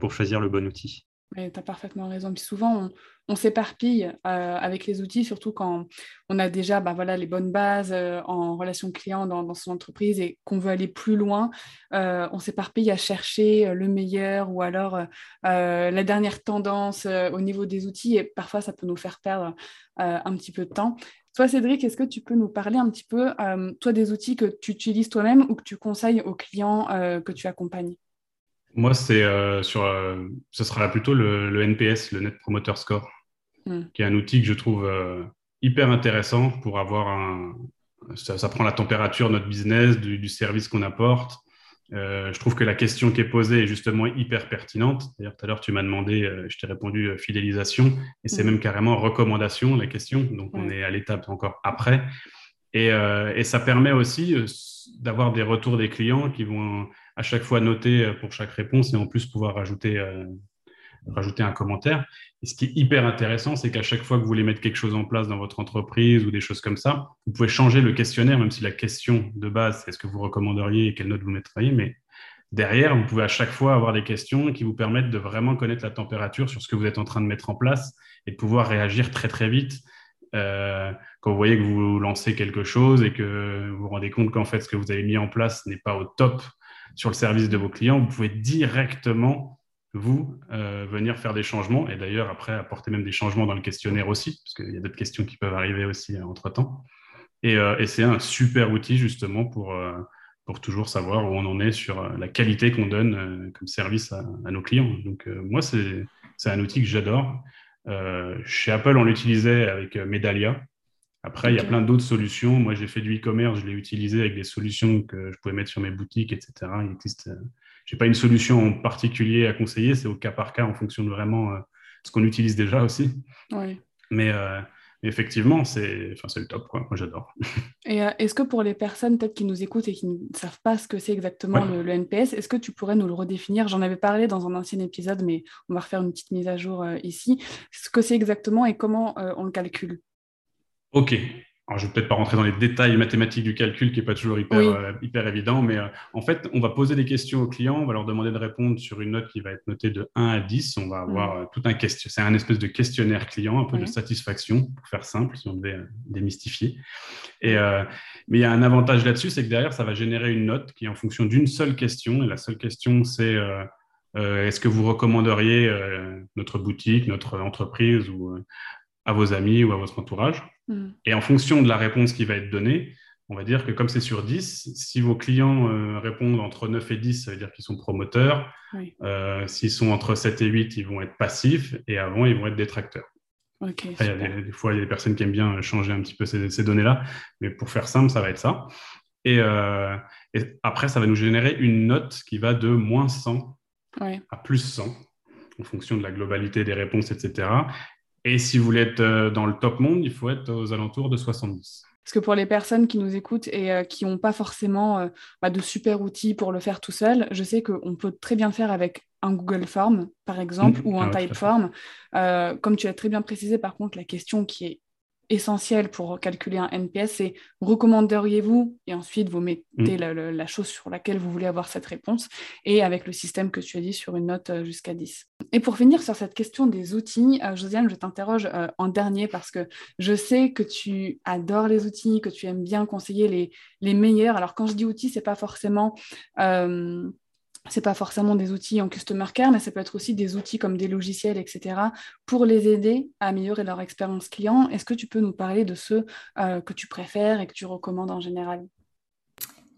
pour choisir le bon outil. Tu as parfaitement raison. Souvent, on s'éparpille euh, avec les outils, surtout quand on a déjà bah, voilà, les bonnes bases euh, en relation client dans, son entreprise et qu'on veut aller plus loin. Euh, on s'éparpille à chercher le meilleur ou alors la dernière tendance au niveau des outils et parfois ça peut nous faire perdre un petit peu de temps. Toi, Cédric, est-ce que tu peux nous parler un petit peu, toi, des outils que tu utilises toi-même ou que tu conseilles aux clients que tu accompagnes? Moi, c'est sur, ce sera plutôt le, NPS, le Net Promoter Score, hmm. qui est un outil que je trouve hyper intéressant pour avoir un. Ça, prend la température de notre business, du service qu'on apporte. Euh, je trouve que la question qui est posée est justement hyper pertinente. D'ailleurs, tout à l'heure, tu m'as demandé, euh, je t'ai répondu euh, fidélisation, et c'est mm. même carrément recommandation, la question. Donc, on est à l'étape encore après. Et, et, ça permet aussi d'avoir des retours des clients qui vont à chaque fois noter pour chaque réponse et en plus pouvoir rajouter rajouter un commentaire. Et ce qui est hyper intéressant, c'est qu'à chaque fois que vous voulez mettre quelque chose en place dans votre entreprise ou des choses comme ça, vous pouvez changer le questionnaire, même si la question de base, c'est est-ce que vous recommanderiez et quelle note vous mettriez, mais derrière, vous pouvez à chaque fois avoir des questions qui vous permettent de vraiment connaître la température sur ce que vous êtes en train de mettre en place et de pouvoir réagir très très vite. Euh, quand vous voyez que vous lancez quelque chose et que vous vous rendez compte qu'en fait ce que vous avez mis en place n'est pas au top sur le service de vos clients, vous pouvez directement vous, euh, venir faire des changements et d'ailleurs après apporter même des changements dans le questionnaire aussi, parce qu'il y a d'autres questions qui peuvent arriver aussi euh, entre-temps. Et, c'est un super outil justement pour, pour toujours savoir où on en est sur la qualité qu'on donne comme service à, nos clients. Donc moi, c'est un outil que j'adore. Chez Apple, on l'utilisait avec Medalia. Après, il y a plein d'autres solutions. Moi, j'ai fait du e-commerce, je l'ai utilisé avec des solutions que je pouvais mettre sur mes boutiques, etc. Il existe je n'ai pas une solution en particulier à conseiller, c'est au cas par cas en fonction de vraiment euh, ce qu'on utilise déjà aussi. Mais euh, effectivement, c'est enfin, le top, quoi. moi j'adore. Et euh, est-ce que pour les personnes peut-être qui nous écoutent et qui ne savent pas ce que c'est exactement le, NPS, est-ce que tu pourrais nous le redéfinir? J'en avais parlé dans un ancien épisode, mais on va refaire une petite mise à jour ici. Ce que c'est exactement et comment on le calcule? Ok, alors, je ne vais peut-être pas rentrer dans les détails mathématiques du calcul, qui n'est pas toujours hyper, euh, hyper évident, mais euh, en fait, on va poser des questions aux clients, on va leur demander de répondre sur une note qui va être notée de 1 à 10. On va avoir mm. euh, tout un question, c'est un espèce de questionnaire client, un peu de satisfaction, pour faire simple, si on devait démystifier. Et, mais il y a un avantage là-dessus, c'est que derrière, ça va générer une note qui est en fonction d'une seule question. Et la seule question, c'est est-ce que vous recommanderiez notre boutique, notre entreprise ou à vos amis ou à votre entourage? Hmm. Et en fonction de la réponse qui va être donnée, on va dire que comme c'est sur 10, si vos clients euh, répondent entre 9 et 10, ça veut dire qu'ils sont promoteurs. Euh, s'ils sont entre 7 et 8, ils vont être passifs. Et avant, ils vont être détracteurs. Okay, il y a des, fois, il y a des personnes qui aiment bien changer un petit peu ces, données-là. Mais pour faire simple, ça va être ça. Et, euh, et, après, ça va nous générer une note qui va de moins 100 à plus 100 en fonction de la globalité des réponses, etc. Et si vous voulez être euh, dans le top monde, il faut être aux alentours de 70. Parce que pour les personnes qui nous écoutent et euh, qui n'ont pas forcément euh, bah, de super outils pour le faire tout seul, je sais qu'on peut très bien le faire avec un Google Form, par exemple, mmh. ou un ah, Typeform. comme tu as très bien précisé, par contre, la question qui est essentiel pour calculer un NPS, c'est recommanderiez-vous Et ensuite, vous mettez mm. la, chose sur laquelle vous voulez avoir cette réponse, et avec le système que tu as dit sur une note euh, jusqu'à 10. Et pour finir sur cette question des outils, euh, Josiane, je t'interroge euh, en dernier parce que je sais que tu adores les outils, que tu aimes bien conseiller les, les meilleurs. Alors quand je dis outils, c'est pas forcément c'est pas forcément des outils en customer care, mais ça peut être aussi des outils comme des logiciels, etc., pour les aider à améliorer leur expérience client. Est-ce que tu peux nous parler de ceux euh, que tu préfères et que tu recommandes en général?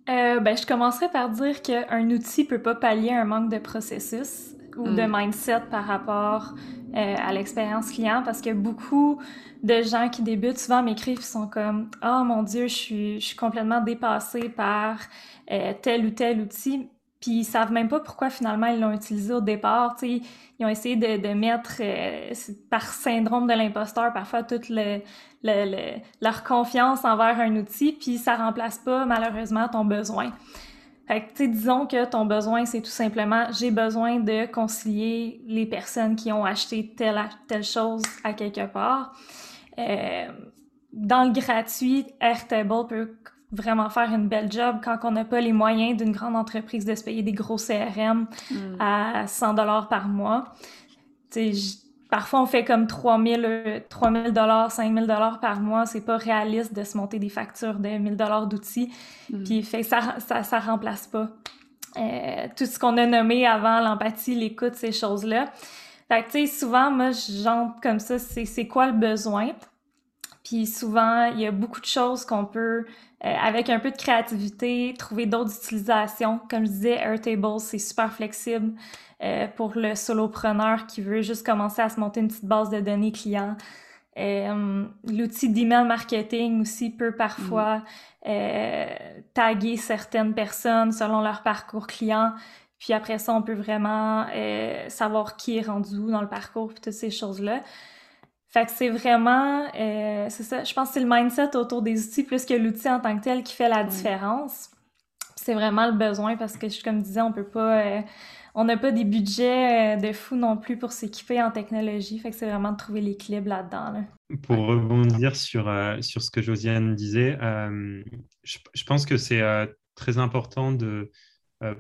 Euh, ben, je commencerai par dire qu'un outil ne peut pas pallier un manque de processus ou de hmm. mindset par rapport euh, à l'expérience client parce que beaucoup de gens qui débutent souvent m'écrivent sont comme oh mon dieu je suis, je suis complètement dépassé par tel ou tel outil puis ils savent même pas pourquoi finalement ils l'ont utilisé au départ. T'sais. Ils ont essayé de, mettre euh, par syndrome de l'imposteur parfois toute le, le, leur confiance envers un outil, puis ça remplace pas malheureusement ton besoin. Que, disons que ton besoin, c'est tout simplement j'ai besoin de concilier les personnes qui ont acheté telle, telle chose à quelque part. Euh, dans le gratuit, Airtable peut vraiment faire une belle job quand on n'a pas les moyens d'une grande entreprise de se payer des gros CRM mm. à 100 dollars par mois. parfois, on fait comme 3000 3000 dollars, 5000 dollars par mois. C'est pas réaliste de se monter des factures de 1000 dollars d'outils. Mm. Puis fait ça, ça, ça remplace pas euh, tout ce qu'on a nommé avant, l'empathie, l'écoute, ces choses-là. Fait que, tu sais, souvent, moi, j'entre comme ça, c'est quoi le besoin? Puis souvent, il y a beaucoup de choses qu'on peut, euh, avec un peu de créativité, trouver d'autres utilisations. Comme je disais, Airtable, c'est super flexible euh, pour le solopreneur qui veut juste commencer à se monter une petite base de données clients. Euh, L'outil d'email marketing aussi peut parfois euh, taguer certaines personnes selon leur parcours client. Puis après ça, on peut vraiment euh, savoir qui est rendu où dans le parcours, puis toutes ces choses-là. Fait que c'est vraiment, euh, c'est ça, je pense que c'est le mindset autour des outils plus que l'outil en tant que tel qui fait la différence. C'est vraiment le besoin parce que, comme je disais, on peut pas, euh, on n'a pas des budgets euh, de fou non plus pour s'équiper en technologie. Fait que c'est vraiment de trouver l'équilibre là-dedans. Pour rebondir sur, sur ce que Josiane disait, je, je, pense que c'est très important de,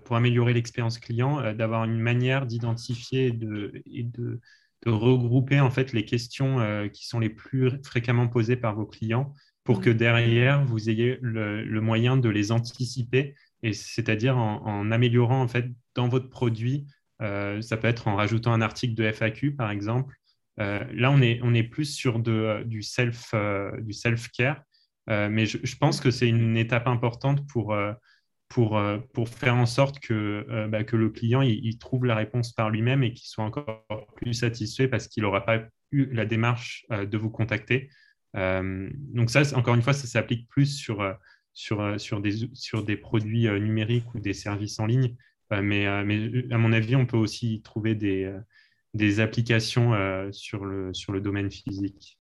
pour améliorer l'expérience client, d'avoir une manière d'identifier de, et de de regrouper en fait les questions euh, qui sont les plus fréquemment posées par vos clients pour que derrière vous ayez le, moyen de les anticiper et c'est-à-dire en, améliorant en fait dans votre produit euh, ça peut être en rajoutant un article de FAQ par exemple. Euh, là on est on est plus sur de, du self du self care mais je, je, pense que c'est une étape importante pour pour, euh, pour faire en sorte que, euh, bah, que le client il, trouve la réponse par lui-même et qu'il soit encore plus satisfait parce qu'il n'aura pas eu la démarche euh, de vous contacter. donc ça, encore une fois, ça s'applique plus sur, sur, sur, des, sur des produits numériques ou des services en ligne. mais, mais à mon avis, on peut aussi trouver des, des applications sur, le, sur le domaine physique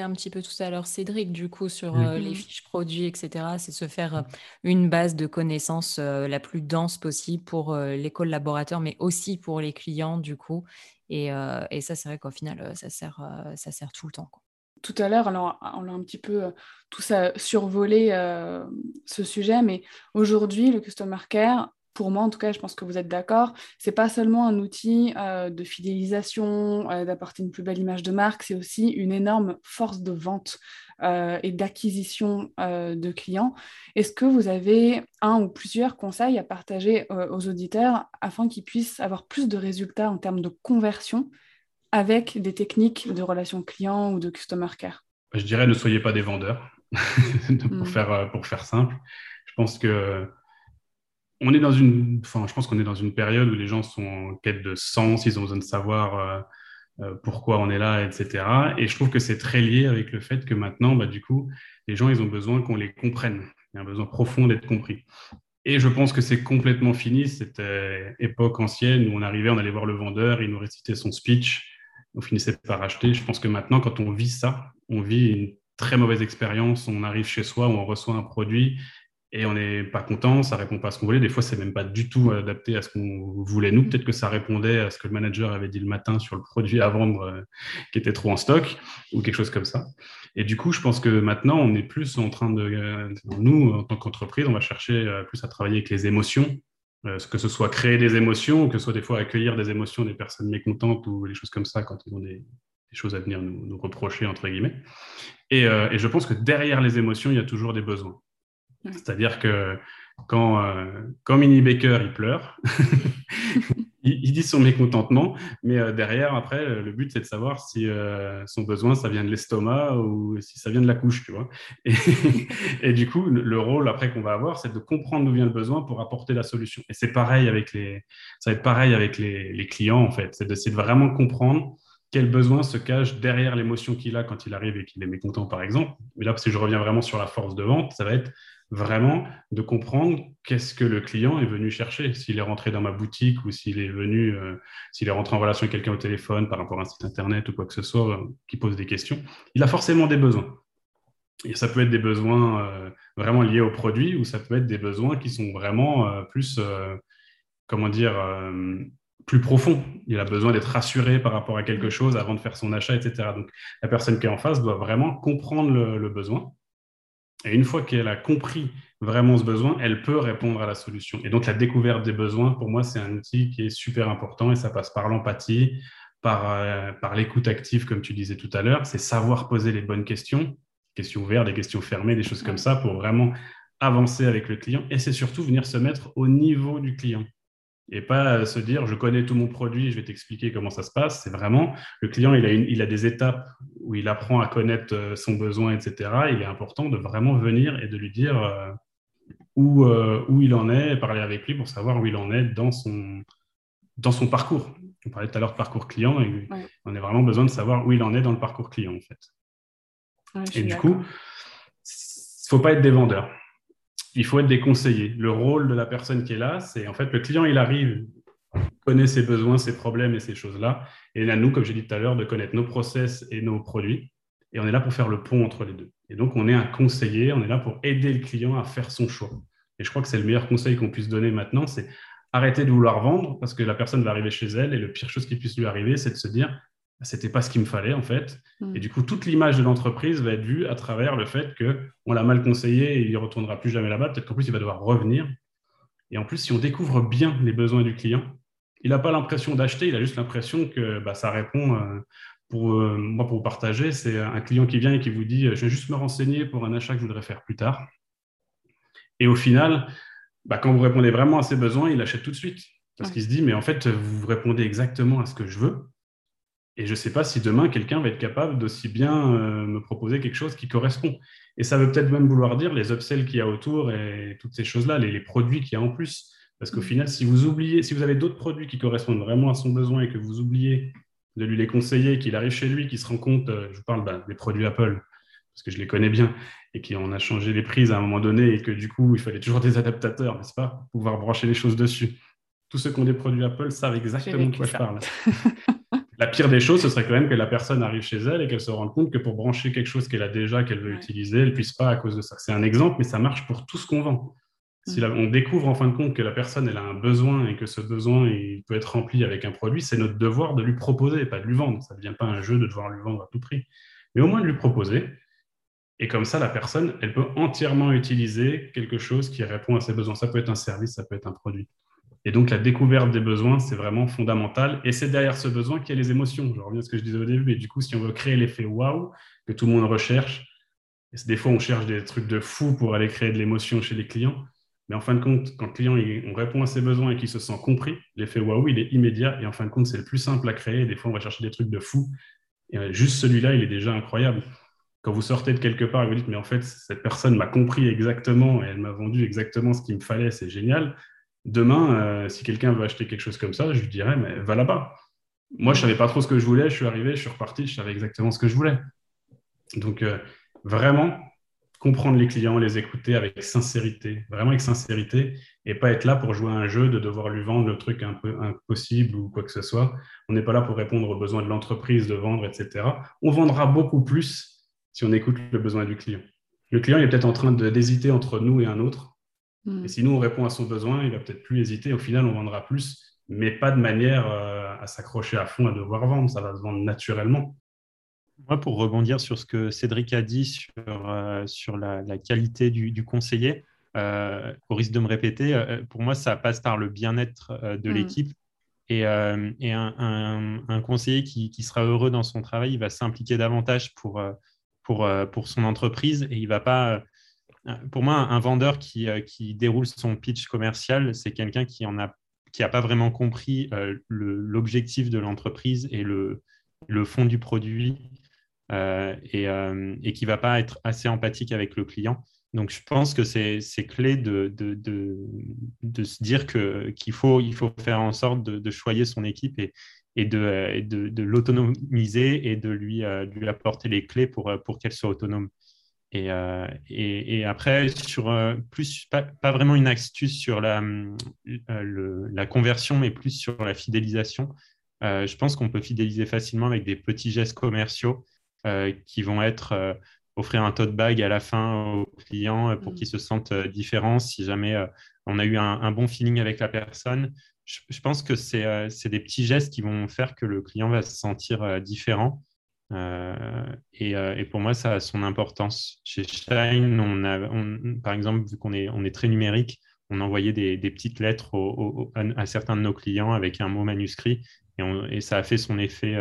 un petit peu tout à l'heure, Cédric, du coup, sur euh, les fiches produits, etc. C'est se faire euh, une base de connaissances euh, la plus dense possible pour les collaborateurs, mais aussi pour les clients, du coup. Et, et ça, c'est vrai qu'au final, ça sert, ça sert tout le temps. Tout à l'heure, on a un petit peu tout ça survolé ce sujet, mais aujourd'hui, le Customer Care, pour moi, en tout cas, je pense que vous êtes d'accord, c'est pas seulement un outil euh, de fidélisation, euh, d'apporter une plus belle image de marque, c'est aussi une énorme force de vente euh, et d'acquisition de clients. Est-ce que vous avez un ou plusieurs conseils à partager aux auditeurs afin qu'ils puissent avoir plus de résultats en termes de conversion avec des techniques de relation client ou de customer care? Je dirais ne soyez pas des vendeurs, pour, hmm. faire, pour faire simple. Je pense que on est dans une, enfin, je pense qu'on est dans une période où les gens sont en quête de sens, ils ont besoin de savoir euh, euh, pourquoi on est là, etc. Et je trouve que c'est très lié avec le fait que maintenant, bah, du coup, les gens, ils ont besoin qu'on les comprenne. Il y a un besoin profond d'être compris. Et je pense que c'est complètement fini, cette euh, époque ancienne où on arrivait, on allait voir le vendeur, il nous récitait son speech, on finissait par acheter. Je pense que maintenant, quand on vit ça, on vit une très mauvaise expérience, on arrive chez soi, on reçoit un produit et on n'est pas content, ça répond pas à ce qu'on voulait. Des fois, c'est même pas du tout adapté à ce qu'on voulait nous. Peut-être que ça répondait à ce que le manager avait dit le matin sur le produit à vendre euh, qui était trop en stock ou quelque chose comme ça. Et du coup, je pense que maintenant, on est plus en train de, euh, nous, en tant qu'entreprise, on va chercher euh, plus à travailler avec les émotions, que ce soit créer des émotions, ou que ce soit des fois accueillir des émotions des personnes mécontentes ou des choses comme ça quand ils ont des, choses à venir nous, reprocher, entre guillemets. Et, et je pense que derrière les émotions, il y a toujours des besoins. C'est-à-dire que quand, euh, quand Minnie Baker il pleure, il, dit son mécontentement, mais euh, derrière, après, le but, c'est de savoir si euh, son besoin, ça vient de l'estomac ou si ça vient de la couche, tu vois. Et, du coup, le, rôle après qu'on va avoir, c'est de comprendre d'où vient le besoin pour apporter la solution. Et c'est pareil avec les, ça va être pareil avec les, les clients, en fait. C'est d'essayer de vraiment comprendre quel besoin se cache derrière l'émotion qu'il a quand il arrive et qu'il est mécontent, par exemple. Mais là, si je reviens vraiment sur la force de vente, ça va être vraiment de comprendre qu'est-ce que le client est venu chercher. S'il est rentré dans ma boutique ou s'il est venu, euh, s'il est rentré en relation avec quelqu'un au téléphone par rapport à un site internet ou quoi que ce soit euh, qui pose des questions, il a forcément des besoins. Et ça peut être des besoins euh, vraiment liés au produit ou ça peut être des besoins qui sont vraiment plus, comment dire, plus profonds. Il a besoin d'être rassuré par rapport à quelque chose avant de faire son achat, etc. Donc la personne qui est en face doit vraiment comprendre le besoin et une fois qu'elle a compris vraiment ce besoin, elle peut répondre à la solution. Et donc la découverte des besoins, pour moi, c'est un outil qui est super important et ça passe par l'empathie, par, euh, par l'écoute active, comme tu disais tout à l'heure. C'est savoir poser les bonnes questions, questions ouvertes, des questions fermées, des choses comme ça, pour vraiment avancer avec le client. Et c'est surtout venir se mettre au niveau du client et pas se dire je connais tout mon produit, je vais t'expliquer comment ça se passe. C'est vraiment le client, il a, il a des étapes où il apprend à connaître son besoin, etc., il est important de vraiment venir et de lui dire où, où il en est, parler avec lui pour savoir où il en est dans son, dans son parcours. On parlait tout à l'heure de parcours client, et on a vraiment besoin de savoir où il en est dans le parcours client, en fait. et du coup, il ne faut pas être des vendeurs. Il faut être des conseillers. Le rôle de la personne qui est là, c'est en fait le client, il arrive, connaît ses besoins, ses problèmes et ces choses-là. Et là, nous, comme j'ai dit tout à l'heure, de connaître nos process et nos produits. Et on est là pour faire le pont entre les deux. Et donc, on est un conseiller, on est là pour aider le client à faire son choix. Et je crois que c'est le meilleur conseil qu'on puisse donner maintenant, c'est arrêter de vouloir vendre parce que la personne va arriver chez elle et le pire chose qui puisse lui arriver, c'est de se dire c'était pas ce qu'il me fallait en fait. Mm. Et du coup, toute l'image de l'entreprise va être vue à travers le fait que on l'a mal conseillé et il ne retournera plus jamais là-bas. Peut-être qu'en plus, il va devoir revenir. Et en plus, si on découvre bien les besoins du client, il n'a pas l'impression d'acheter, il a juste l'impression que bah, ça répond. Euh, pour euh, moi, pour vous partager, c'est un client qui vient et qui vous dit Je vais juste me renseigner pour un achat que je voudrais faire plus tard. Et au final, bah, quand vous répondez vraiment à ses besoins, il achète tout de suite. Parce qu'il se dit, mais en fait, vous répondez exactement à ce que je veux. Et je ne sais pas si demain, quelqu'un va être capable d'aussi bien euh, me proposer quelque chose qui correspond. Et ça veut peut-être même vouloir dire les upsells qu'il y a autour et toutes ces choses-là, les, produits qu'il y a en plus. Parce qu'au mm. final, si vous oubliez, si vous avez d'autres produits qui correspondent vraiment à son besoin et que vous oubliez de lui les conseiller, qu'il arrive chez lui, qu'il se rend compte, euh, je vous parle bah, des produits Apple, parce que je les connais bien, et qu'on a changé les prises à un moment donné et que du coup, il fallait toujours des adaptateurs, n'est-ce pas, pour pouvoir brancher les choses dessus. Tous ceux qui ont des produits Apple savent exactement de quoi je parle. la pire des choses, ce serait quand même que la personne arrive chez elle et qu'elle se rende compte que pour brancher quelque chose qu'elle a déjà, qu'elle veut utiliser, elle ne puisse pas à cause de ça. C'est un exemple, mais ça marche pour tout ce qu'on vend. Si on découvre en fin de compte que la personne elle a un besoin et que ce besoin il peut être rempli avec un produit, c'est notre devoir de lui proposer, pas de lui vendre. Ça ne devient pas un jeu de devoir lui vendre à tout prix, mais au moins de lui proposer. Et comme ça, la personne, elle peut entièrement utiliser quelque chose qui répond à ses besoins. Ça peut être un service, ça peut être un produit. Et donc, la découverte des besoins, c'est vraiment fondamental. Et c'est derrière ce besoin qu'il y a les émotions. Je reviens à ce que je disais au début. Et du coup, si on veut créer l'effet waouh que tout le monde recherche, des fois, on cherche des trucs de fou pour aller créer de l'émotion chez les clients. Mais en fin de compte, quand le client on répond à ses besoins et qu'il se sent compris, l'effet waouh, il est immédiat. Et en fin de compte, c'est le plus simple à créer. Des fois, on va chercher des trucs de fou. Euh, juste celui-là, il est déjà incroyable quand vous sortez de quelque part et vous dites, mais en fait, cette personne m'a compris exactement et elle m'a vendu exactement ce qu'il me fallait, c'est génial. Demain, euh, si quelqu'un veut acheter quelque chose comme ça, je lui dirais, mais va là-bas. Moi, je ne savais pas trop ce que je voulais, je suis arrivé, je suis reparti, je savais exactement ce que je voulais. Donc, euh, vraiment, comprendre les clients, les écouter avec sincérité, vraiment avec sincérité, et pas être là pour jouer à un jeu, de devoir lui vendre le truc un peu impossible ou quoi que ce soit. On n'est pas là pour répondre aux besoins de l'entreprise, de vendre, etc. On vendra beaucoup plus si on écoute le besoin du client. Le client est peut-être en train d'hésiter entre nous et un autre. Hmm. Et si nous, on répond à son besoin, il va peut-être plus hésiter. Au final, on vendra plus, mais pas de manière euh, à s'accrocher à fond, à devoir vendre. Ça va se vendre naturellement. Moi, pour rebondir sur ce que Cédric a dit sur, euh, sur la, qualité du, conseiller, euh, au risque de me répéter, pour moi, ça passe par le bien-être de hmm. l'équipe. Et, et un, un, conseiller qui, qui, sera heureux dans son travail, il va s'impliquer davantage pour, pour, pour son entreprise et il va pas. Euh, pour moi, un vendeur qui, euh, qui déroule son pitch commercial, c'est quelqu'un qui n'a pas vraiment compris l'objectif de l'entreprise et le, fond du produit et, qui ne va pas être assez empathique avec le client. Donc, je pense que c'est clé de, se dire qu'il faut, faire en sorte de, choyer son équipe et, de, l'autonomiser et de lui, euh, apporter les clés euh, pour qu'elle soit autonome. Et, euh, et, et, après, sur plus, pas, pas, vraiment une astuce sur la, le, la conversion, mais plus sur la fidélisation. je pense qu'on peut fidéliser facilement avec des petits gestes commerciaux qui vont être offrir un tote bag à la fin aux clients pour mmh. qu'ils se sentent différents. Si jamais on a eu un, un, bon feeling avec la personne, je, pense que euh, c'est des petits gestes qui vont faire que le client va se sentir euh, différent. Euh, et, pour moi, ça a son importance. Chez Shine, on a, par exemple, vu qu'on est, on est très numérique, on envoyait des, des petites lettres à, certains de nos clients avec un mot manuscrit et, et ça a fait son effet.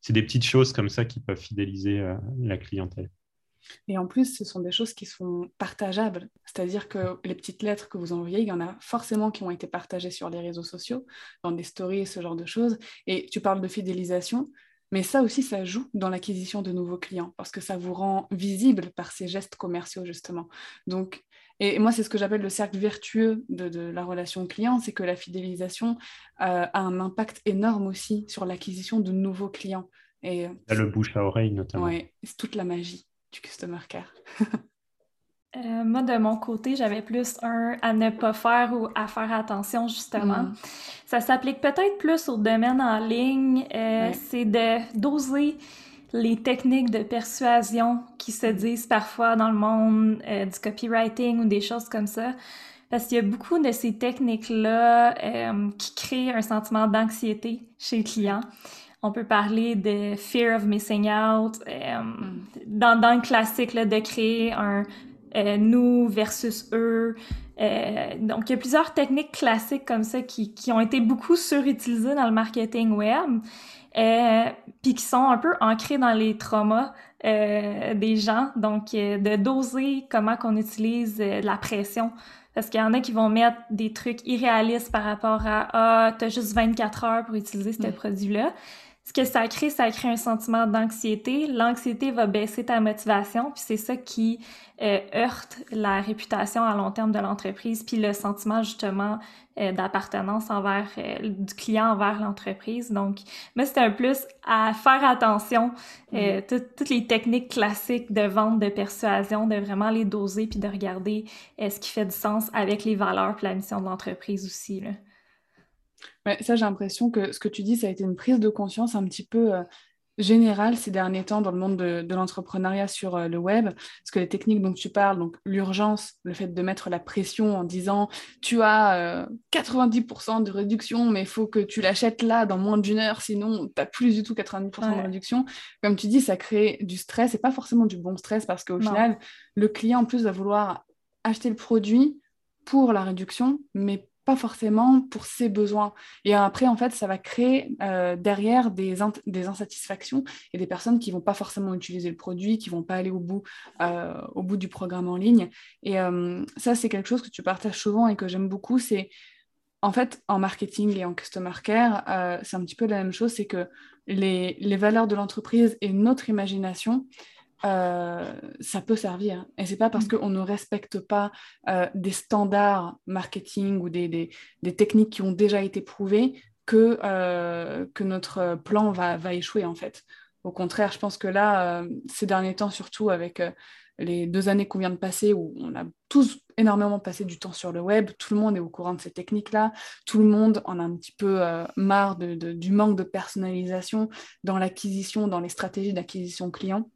c'est des petites choses comme ça qui peuvent fidéliser la clientèle. Et en plus, ce sont des choses qui sont partageables. C'est-à-dire que les petites lettres que vous envoyez, il y en a forcément qui ont été partagées sur les réseaux sociaux, dans des stories, ce genre de choses. Et tu parles de fidélisation. Mais ça aussi, ça joue dans l'acquisition de nouveaux clients parce que ça vous rend visible par ces gestes commerciaux, justement. Donc, et moi, c'est ce que j'appelle le cercle vertueux de, la relation client, c'est que la fidélisation euh, a un impact énorme aussi sur l'acquisition de nouveaux clients. Et, le bouche à oreille, notamment. Oui, c'est toute la magie du customer care. Euh, moi, de mon côté, j'avais plus un à ne pas faire ou à faire attention, justement. Mm. Ça s'applique peut-être plus au domaine en ligne. Euh, c'est de doser les techniques de persuasion qui se disent parfois dans le monde euh, du copywriting ou des choses comme ça. Parce qu'il y a beaucoup de ces techniques-là qui créent un sentiment d'anxiété chez le client. On peut parler de fear of missing out, mm. dans, dans le classique là, de créer un euh, nous versus eux. Euh, donc, il y a plusieurs techniques classiques comme ça qui, qui ont été beaucoup surutilisées dans le marketing web, euh, puis qui sont un peu ancrées dans les traumas des gens. Donc, de doser comment qu'on utilise la pression. Parce qu'il y en a qui vont mettre des trucs irréalistes par rapport à « Ah, t'as juste 24 heures pour utiliser ce produit-là » ce que ça crée, ça crée un sentiment d'anxiété. L'anxiété va baisser ta motivation, puis c'est ça qui euh, heurte la réputation à long terme de l'entreprise, puis le sentiment justement euh, d'appartenance envers euh, du client envers l'entreprise. Donc, moi, c'était un plus à faire attention mm-hmm. toutes les techniques classiques de vente, de persuasion, de vraiment les doser, puis de regarder ce qui fait du sens avec les valeurs, puis la mission de l'entreprise aussi. Là ça, j'ai l'impression que ce que tu dis, ça a été une prise de conscience un petit peu euh, générale ces derniers temps dans le monde de, l'entrepreneuriat sur euh, le web. Parce que les techniques dont tu parles, donc l'urgence, le fait de mettre la pression en disant tu as 90% euh, de réduction, mais il faut que tu l'achètes là dans moins d'une heure, sinon tu n'as plus du tout 90% de réduction. Comme tu dis, ça crée du stress et pas forcément du bon stress parce qu'au final, le client en plus va vouloir acheter le produit pour la réduction, mais pas forcément pour ses besoins. Et après, en fait, ça va créer euh, derrière des, des, insatisfactions et des personnes qui vont pas forcément utiliser le produit, qui vont pas aller au bout, euh, au bout du programme en ligne. Et euh, ça, c'est quelque chose que tu partages souvent et que j'aime beaucoup. C'est en fait, en marketing et en customer care, c'est un petit peu la même chose. C'est que les, les valeurs de l'entreprise et notre imagination, euh, ça peut servir. Et c'est pas parce mm. qu'on ne respecte pas euh, des standards marketing ou des, des, des, techniques qui ont déjà été prouvées que, euh, que notre plan va, va, échouer en fait. Au contraire, je pense que là, ces derniers temps, surtout avec les deux années qu'on vient de passer, où on a tous énormément passé du temps sur le web, tout le monde est au courant de ces techniques-là, tout le monde en a un petit peu marre de, du manque de personnalisation dans l'acquisition, dans les stratégies d'acquisition client.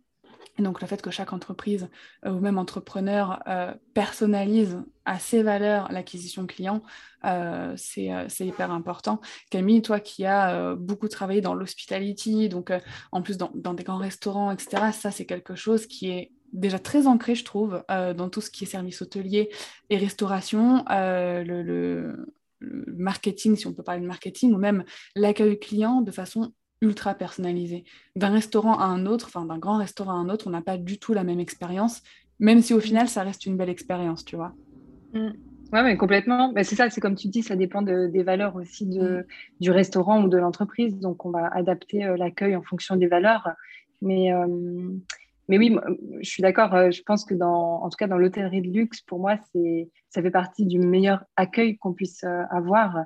Donc le fait que chaque entreprise euh, ou même entrepreneur euh, personnalise à ses valeurs l'acquisition client, euh, c'est hyper important. Camille, toi qui as beaucoup travaillé dans l'hospitality, donc en plus dans, des grands restaurants, etc., ça c'est quelque chose qui est déjà très ancré, je trouve, dans tout ce qui est service hôtelier et restauration. le marketing, si on peut parler de marketing, ou même l'accueil client de façon ultra personnalisé. D'un restaurant à un autre, enfin d'un grand restaurant à un autre, on n'a pas du tout la même expérience, même si au final, ça reste une belle expérience, tu vois. Mm. Oui, mais complètement. Mais c'est ça, c'est comme tu dis, ça dépend des valeurs aussi de, mm. du restaurant ou de l'entreprise. Donc, on va adapter euh, l'accueil en fonction des valeurs. Mais, euh, mais oui, je suis d'accord. Euh, je pense que dans, en tout cas, dans l'hôtellerie de luxe, pour moi, ça fait partie du meilleur accueil qu'on puisse avoir.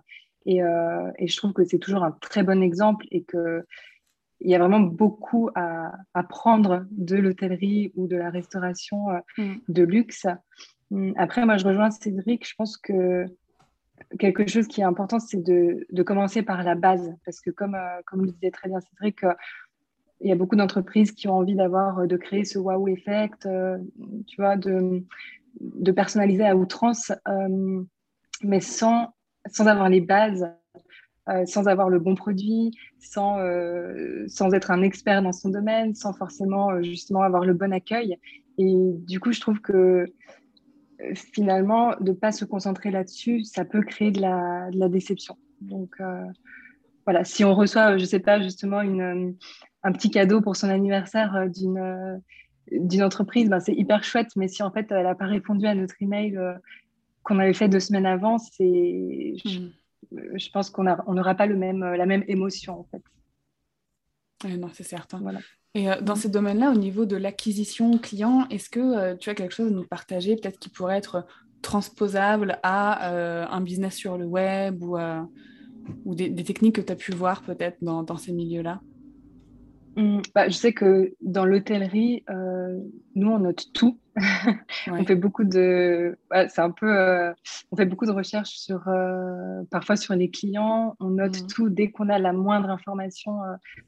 Euh, et, je trouve que c'est toujours un très bon exemple et qu'il y a vraiment beaucoup à, apprendre de l'hôtellerie ou de la restauration euh, mm. de luxe. Mm, après, moi, je rejoins Cédric. Je pense que quelque chose qui est important, c'est de, de, commencer par la base. Parce que comme, euh, comme le disait très bien Cédric, il y a beaucoup d'entreprises qui ont envie d'avoir, de créer ce wow effect, tu vois, de, de personnaliser à outrance, mais sans sans avoir les bases, euh, sans avoir le bon produit, sans, euh, sans être un expert dans son domaine, sans forcément euh, justement avoir le bon accueil. Et du coup, je trouve que finalement, de ne pas se concentrer là-dessus, ça peut créer de la, de la déception. Donc voilà, si on reçoit, je ne sais pas, justement une, un petit cadeau pour son anniversaire d'une d'une entreprise, ben, c'est hyper chouette, mais si en fait elle n'a pas répondu à notre email qu'on avait fait deux semaines avant, c'est, je, mm. pense qu'on n'aura pas le même, la même émotion en fait. non, c'est certain. Voilà. Et dans ces domaines-là, au niveau de l'acquisition client, est-ce que tu as quelque chose à nous partager, peut-être qui pourrait être transposable à un business sur le web ou, ou des, techniques que tu as pu voir peut-être dans, dans ces milieux-là? Mmh, bah, je sais que dans l'hôtellerie, euh, nous, on note tout. on fait beaucoup de, c'est un peu, euh, on fait beaucoup de recherches sur, euh, parfois sur les clients. On note mmh. tout dès qu'on a la moindre information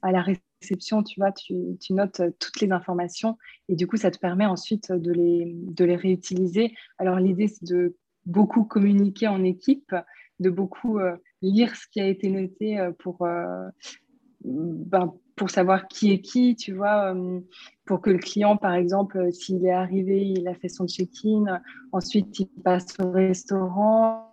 à la réception. Tu vois, tu, tu, notes toutes les informations et du coup, ça te permet ensuite de les, de les réutiliser. Alors, l'idée, c'est de beaucoup communiquer en équipe, de beaucoup lire ce qui a été noté pour ben, pour savoir qui est qui, tu vois, euh, pour que le client, par exemple, euh, s'il est arrivé, il a fait son check-in, ensuite il passe au restaurant,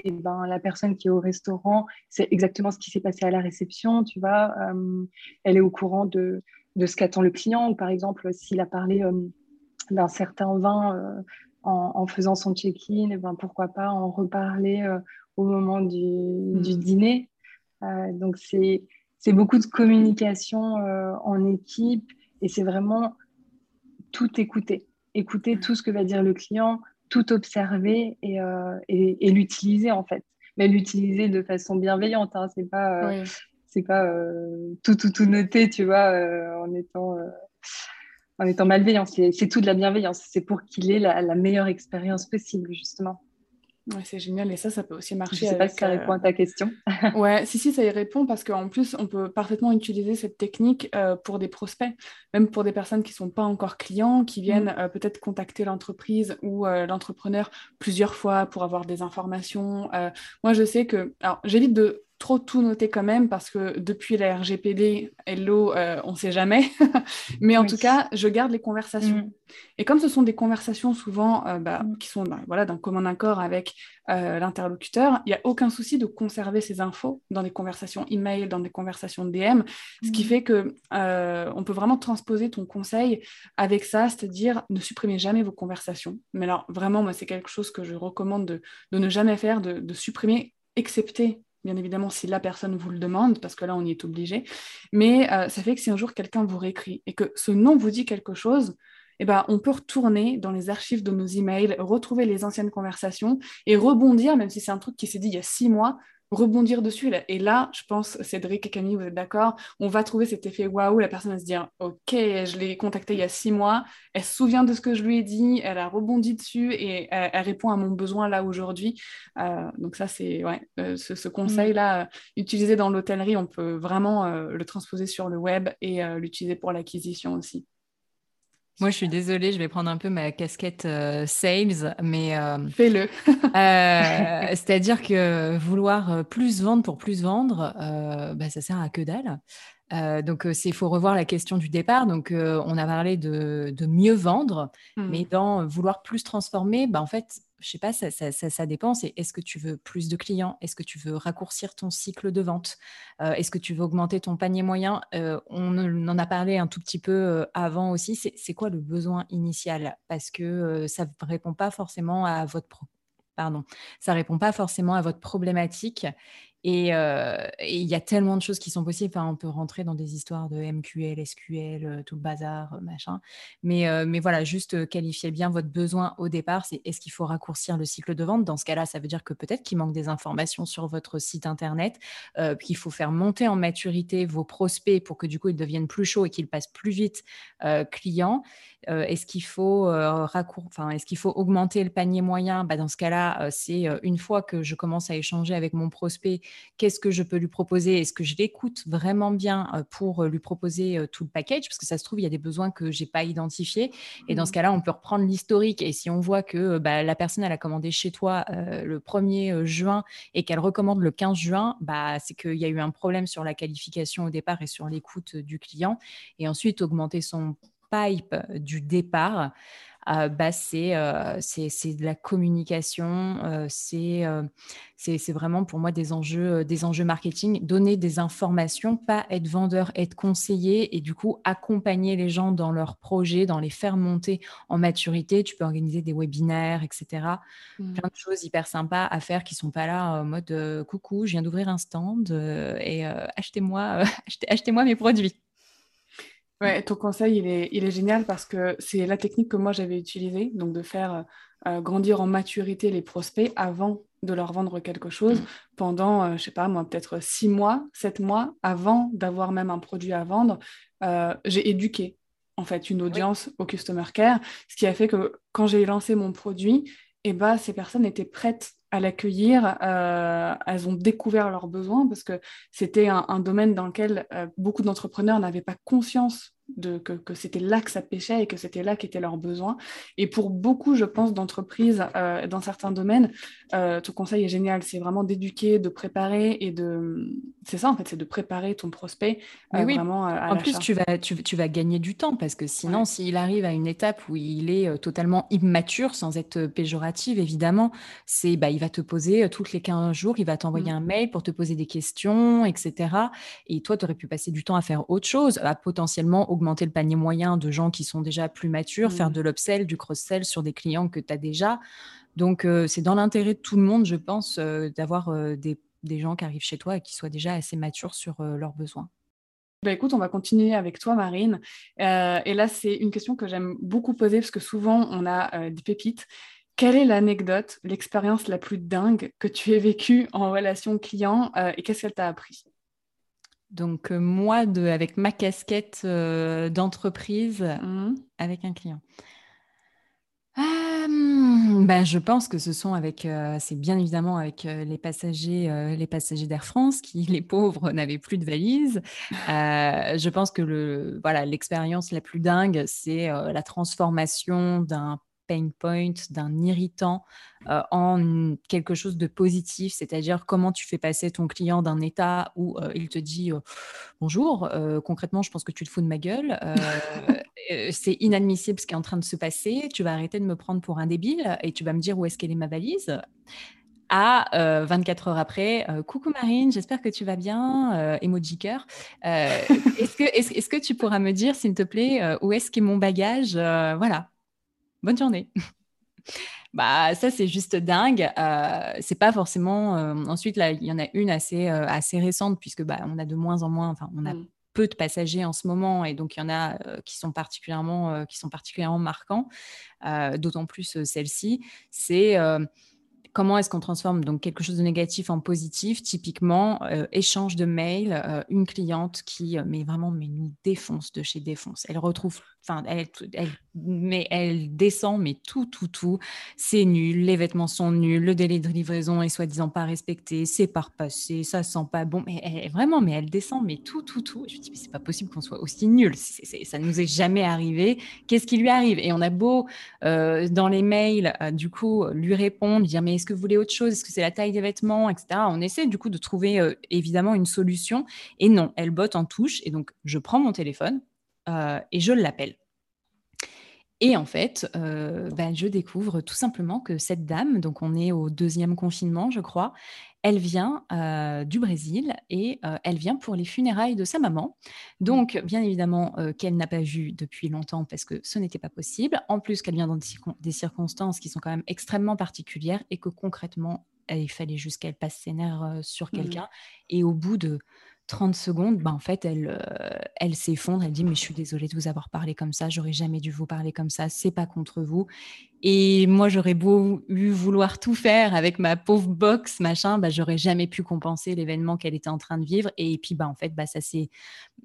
et ben la personne qui est au restaurant, c'est exactement ce qui s'est passé à la réception, tu vois, euh, elle est au courant de, de ce qu'attend le client, ou par exemple, s'il a parlé d'un certain vin en, faisant son check-in, ben pourquoi pas en reparler au moment du, du mmh. dîner. donc c'est c'est beaucoup de communication euh, en équipe et c'est vraiment tout écouter. Écouter tout ce que va dire le client, tout observer et, euh, l'utiliser en fait. Mais l'utiliser de façon bienveillante. Hein. C'est pas, euh, c'est pas tout, tout, tout noter, tu vois, en étant en étant malveillant. C'est tout de la bienveillance. C'est pour qu'il ait la, meilleure expérience possible, justement. Ouais, c'est génial et ça, ça peut aussi marcher. Je sais pas si ça répond à ta question. ouais, si, si, ça y répond parce qu'en plus, on peut parfaitement utiliser cette technique euh, pour des prospects, même pour des personnes qui ne sont pas encore clients, qui viennent mm. euh, peut-être contacter l'entreprise ou euh, l'entrepreneur plusieurs fois pour avoir des informations. moi, je sais que, alors, j'évite de trop tout noter quand même parce que depuis la RGPD, Hello, euh, on ne sait jamais. Mais en tout cas, je garde les conversations. Mm. Et comme ce sont des conversations souvent euh, bah, mm. qui sont bah, voilà, d'un commun accord avec euh, l'interlocuteur, il n'y a aucun souci de conserver ces infos dans des conversations email, dans des conversations DM, ce qui mm. fait que on peut vraiment transposer ton conseil avec ça, c'est-à-dire ne supprimez jamais vos conversations. Mais alors vraiment, moi, c'est quelque chose que je recommande de, ne jamais faire, de, de supprimer, excepté bien évidemment si la personne vous le demande, parce que là on y est obligé, mais euh, ça fait que si un jour quelqu'un vous réécrit et que ce nom vous dit quelque chose, eh ben, on peut retourner dans les archives de nos emails, retrouver les anciennes conversations et rebondir, même si c'est un truc qui s'est dit il y a six mois, rebondir dessus. Et là, je pense, Cédric et Camille, vous êtes d'accord, on va trouver cet effet waouh, la personne va se dire, ok, je l'ai contactée il y a six mois, elle se souvient de ce que je lui ai dit, elle a rebondi dessus et elle, répond à mon besoin là aujourd'hui. Euh, donc ça, c'est euh, ce, conseil-là, euh, utilisé dans l'hôtellerie, on peut vraiment le transposer sur le web et l'utiliser pour l'acquisition aussi. Moi, je suis désolée, je vais prendre un peu ma casquette euh, sales, mais euh, fais-le. Euh, c'est-à-dire que vouloir plus vendre pour plus vendre, bah, ça sert à que dalle. donc, il faut revoir la question du départ. Donc, on a parlé de, mieux vendre, mmh. mais dans vouloir plus transformer, bah, en fait, je sais pas, ça, dépend. Est-ce que tu veux plus de clients? Est-ce que tu veux raccourcir ton cycle de vente? Euh, Est-ce que tu veux augmenter ton panier moyen? Euh, On en a parlé un tout petit peu euh, avant aussi. C'est quoi le besoin initial? Parce que ça ne répond pas forcément à votre problématique et il y a tellement de choses qui sont possibles. Enfin, on peut rentrer dans des histoires de MQL, SQL, tout le bazar, machin. Mais, mais voilà, juste qualifier bien votre besoin au départ. C'est est-ce qu'il faut raccourcir le cycle de vente? Dans ce cas-là, ça veut dire que peut-être qu'il manque des informations sur votre site internet, qu'il faut faire monter en maturité vos prospects pour que du coup ils deviennent plus chauds et qu'ils passent plus vite clients. est-ce qu'il faut raccour... enfin, est-ce qu'il faut augmenter le panier moyen? Bah, Dans ce cas-là, c'est une fois que je commence à échanger avec mon prospect qu'est-ce que je peux lui proposer Est-ce que je l'écoute vraiment bien euh, pour euh, lui proposer euh, tout le package? Parce que ça se trouve, il y a des besoins que je n'ai pas identifiés. Et dans ce mmh. cas-là, on peut reprendre l'historique. Et si on voit que bah, la personne, elle a commandé chez toi le 1er juin et qu'elle recommande le 15 juin, bah, c'est qu'il y a eu un problème sur la qualification au départ et sur l'écoute du client. Et ensuite, augmenter son pipe du départ. Bah, c'est de la communication, c'est c'est vraiment pour moi des enjeux, des enjeux marketing, donner des informations, pas être vendeur, être conseiller et du coup accompagner les gens dans leurs projets, dans les faire monter en maturité. Tu peux organiser des webinaires, etc. Mmh. Plein de choses hyper sympas à faire qui sont pas là en mode coucou, je viens d'ouvrir un stand et achetez-moi achetez, moi mes produits. Ouais, ton conseil, il est, il est génial parce que c'est la technique que moi j'avais utilisée, donc de faire euh, grandir en maturité les prospects avant de leur vendre quelque chose pendant, je euh, je sais pas moi, peut-être six mois, sept mois avant d'avoir même un produit à vendre. Euh, j'ai éduqué en fait une audience au customer care, ce qui a fait que quand j'ai lancé mon produit, eh ben, ces personnes étaient prêtes à l'accueillir. Euh, elles ont découvert leurs besoins parce que c'était un, domaine dans lequel euh, beaucoup d'entrepreneurs n'avaient pas conscience de, que, c'était là que ça pêchait et que c'était là qu'étaient leurs besoins. Et pour beaucoup, je pense, d'entreprises euh, dans certains domaines, ton conseil est génial. C'est vraiment d'éduquer, de préparer et de... C'est ça, en fait, c'est de préparer ton prospect oui. vraiment à En plus, tu vas, tu, vas gagner du temps parce que sinon, s'il arrive à une étape où il est totalement immature, sans être péjorative, évidemment, c'est bah, il va te poser toutes les 15 jours, il va t'envoyer mmh. un mail pour te poser des questions, etc. Et toi, tu aurais pu passer du temps à faire autre chose, à potentiellement augmenter le panier moyen de gens qui sont déjà plus matures, faire mmh. de l'upsell, du cross-sell sur des clients que tu as déjà. Donc, c'est dans l'intérêt de tout le monde, je pense, d'avoir des, des, gens qui arrivent chez toi et qui soient déjà assez matures sur leurs besoins. Bah écoute, on va continuer avec toi, Marine. et là, c'est une question que j'aime beaucoup poser parce que souvent, on a des pépites quelle est l'anecdote, l'expérience la plus dingue que tu aies vécue en relation client euh, et qu'est-ce qu'elle t'a appris? Donc, euh, moi, de, avec ma casquette euh, d'entreprise mmh. avec un client. Ben, je pense que ce sont avec, c'est bien évidemment avec les passagers, les passagers d'Air France qui, les pauvres, n'avaient plus de valises. je pense que le, voilà, l'expérience la plus dingue, c'est la transformation d'un pain point, d'un irritant euh, en quelque chose de positif, c'est-à-dire comment tu fais passer ton client d'un état où euh, il te dit euh, bonjour, concrètement, je pense que tu te fous de ma gueule, c'est inadmissible ce qui est en train de se passer, tu vas arrêter de me prendre pour un débile et tu vas me dire où est-ce qu'elle est ma valise à 24 heures après, coucou Marine, j'espère que tu vas bien, emoji cœur. est-ce que, est-ce, que tu pourras me dire, s'il te plaît, où est-ce qu'est mon bagage Voilà, bonne journée. bah ça c'est juste dingue. Euh, c'est pas forcément. Euh, ensuite là, il y en a une assez euh, assez récente puisque bah on a de moins en moins. Enfin on a mm. peu de passagers en ce moment et donc il y en a qui sont particulièrement qui sont particulièrement marquants. D'autant plus celle-ci. C'est comment est-ce qu'on transforme donc quelque chose de négatif en positif? Typiquement, euh, échange de mails, euh, une cliente qui, euh, mais vraiment, mais nous défonce de chez défonce. Elle retrouve, enfin, elle, mais elle descend, mais tout, tout, tout. C'est nul, les vêtements sont nuls, le délai de livraison est soi-disant pas respecté, c'est pas repassé, ça sent pas bon. Mais vraiment, mais elle descend, mais tout, tout, tout. je me dis, mais c'est pas possible qu'on soit aussi nul. Ça ça nous est jamais arrivé. Qu'est-ce qui lui arrive? Et on a beau dans les mails, du coup, lui répondre, dire, mais est-ce que vous voulez autre chose? Est-ce que c'est la taille des vêtements, etc. On essaie du coup de trouver euh, évidemment une solution. Et non, elle botte en touche. Et donc, je prends mon téléphone euh, et je l'appelle. Et en fait, euh, ben, je découvre tout simplement que cette dame, donc on est au deuxième confinement, je crois, elle vient euh, du Brésil et euh, elle vient pour les funérailles de sa maman. Donc, bien évidemment, qu'elle n'a pas vu depuis longtemps parce que ce n'était pas possible. En plus, qu'elle vient dans des, circonstances qui sont quand même extrêmement particulières et que concrètement, il fallait juste qu'elle passe ses nerfs sur mmh quelqu'un. Et au bout de 30 secondes, bah, en fait, elle, euh, elle s'effondre. Elle dit Mais je suis désolée de vous avoir parlé comme ça. J'aurais jamais dû vous parler comme ça. C'est pas contre vous. Et moi, j'aurais beau vouloir tout faire avec ma pauvre box, machin, bah, j'aurais jamais pu compenser l'événement qu'elle était en train de vivre. Et puis, bah, en fait, bah, ça s'est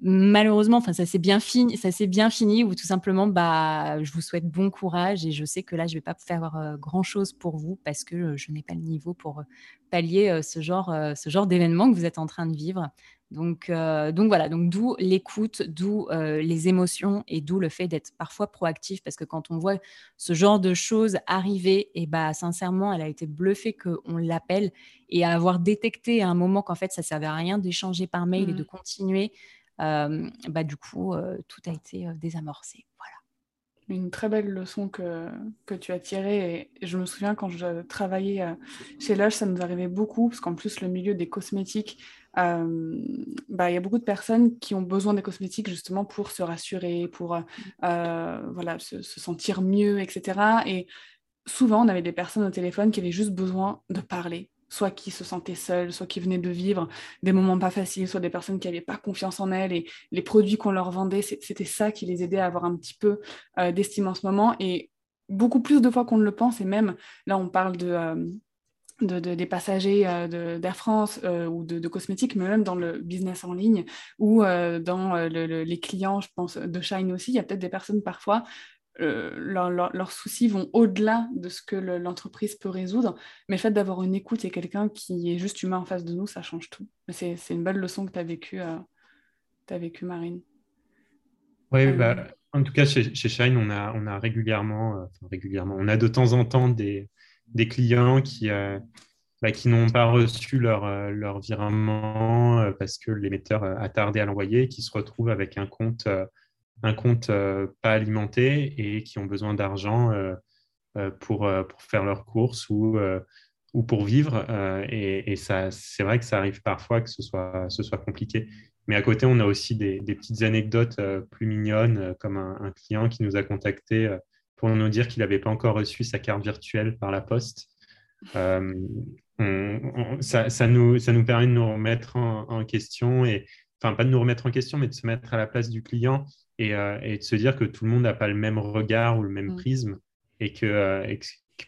malheureusement, enfin, ça s'est bien fini, ça s'est bien fini. Ou tout simplement, bah, je vous souhaite bon courage. Et je sais que là, je vais pas faire euh, grand chose pour vous parce que euh, je n'ai pas le niveau pour pallier ce genre, ce genre d'événement que vous êtes en train de vivre. Donc, euh, donc voilà, donc d'où l'écoute, d'où euh, les émotions et d'où le fait d'être parfois proactif parce que quand on voit ce genre de choses arriver, et bah sincèrement, elle a été bluffée qu'on l'appelle et à avoir détecté à un moment qu'en fait ça servait à rien d'échanger par mail et de mmh. continuer, euh, bah du coup tout a été désamorcé. Voilà. une très belle leçon que, que tu as tirée. Et, je me souviens quand je travaillais euh, chez Lush, ça nous arrivait beaucoup, parce qu'en plus, le milieu des cosmétiques, euh, bah, y a beaucoup de personnes qui ont besoin des cosmétiques justement pour se rassurer, pour euh, voilà, se, se, sentir mieux, etc. Et souvent, on avait des personnes au téléphone qui avaient juste besoin de parler, soit qui se sentaient seules, soit qui venaient de vivre des moments pas faciles, soit des personnes qui n'avaient pas confiance en elles, et les produits qu'on leur vendait, c'était ça qui les aidait à avoir un petit peu euh, d'estime en ce moment, et beaucoup plus de fois qu'on ne le pense, et même là on parle de... Euh, des passagers euh, d'Air France ou de, cosmétiques, mais même dans le business en ligne ou dans les clients, je pense, de Shine aussi, il y a peut-être des personnes parfois euh, leurs soucis vont au-delà de ce que l'entreprise peut résoudre. Mais le fait d'avoir une écoute et quelqu'un qui est juste humain en face de nous, ça change tout. C'est une belle leçon que tu as vécue, euh, vécu, Marine. Oui, euh, bah, en tout cas, chez, Shine, on a, on a régulièrement, régulièrement, on a de temps en temps des, des clients qui, bah, qui n'ont pas reçu leur, leur virement parce que l'émetteur a tardé à l'envoyer, qui se retrouvent avec un compte un compte euh, pas alimenté et qui ont besoin d'argent euh, euh, pour, pour faire leurs courses ou, ou pour vivre. et, ça, c'est vrai que ça arrive parfois que ce soit, ce soit compliqué. Mais à côté, on a aussi des, petites anecdotes plus mignonnes, comme un, client qui nous a contacté pour nous dire qu'il n'avait pas encore reçu sa carte virtuelle par la poste. ça, nous, ça nous permet de nous remettre en, en, question, et, enfin pas de nous remettre en question, mais de se mettre à la place du client euh, et, de se dire que tout le monde n'a pas le même regard ou le même mm. prisme et que, euh,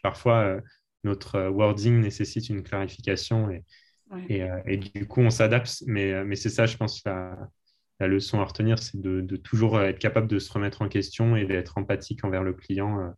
parfois euh, notre wording nécessite une clarification et, et, du coup on s'adapte. Mais, mais c'est ça, je pense, la, la leçon à retenir, c'est de, de, toujours être capable de se remettre en question et d'être empathique envers le client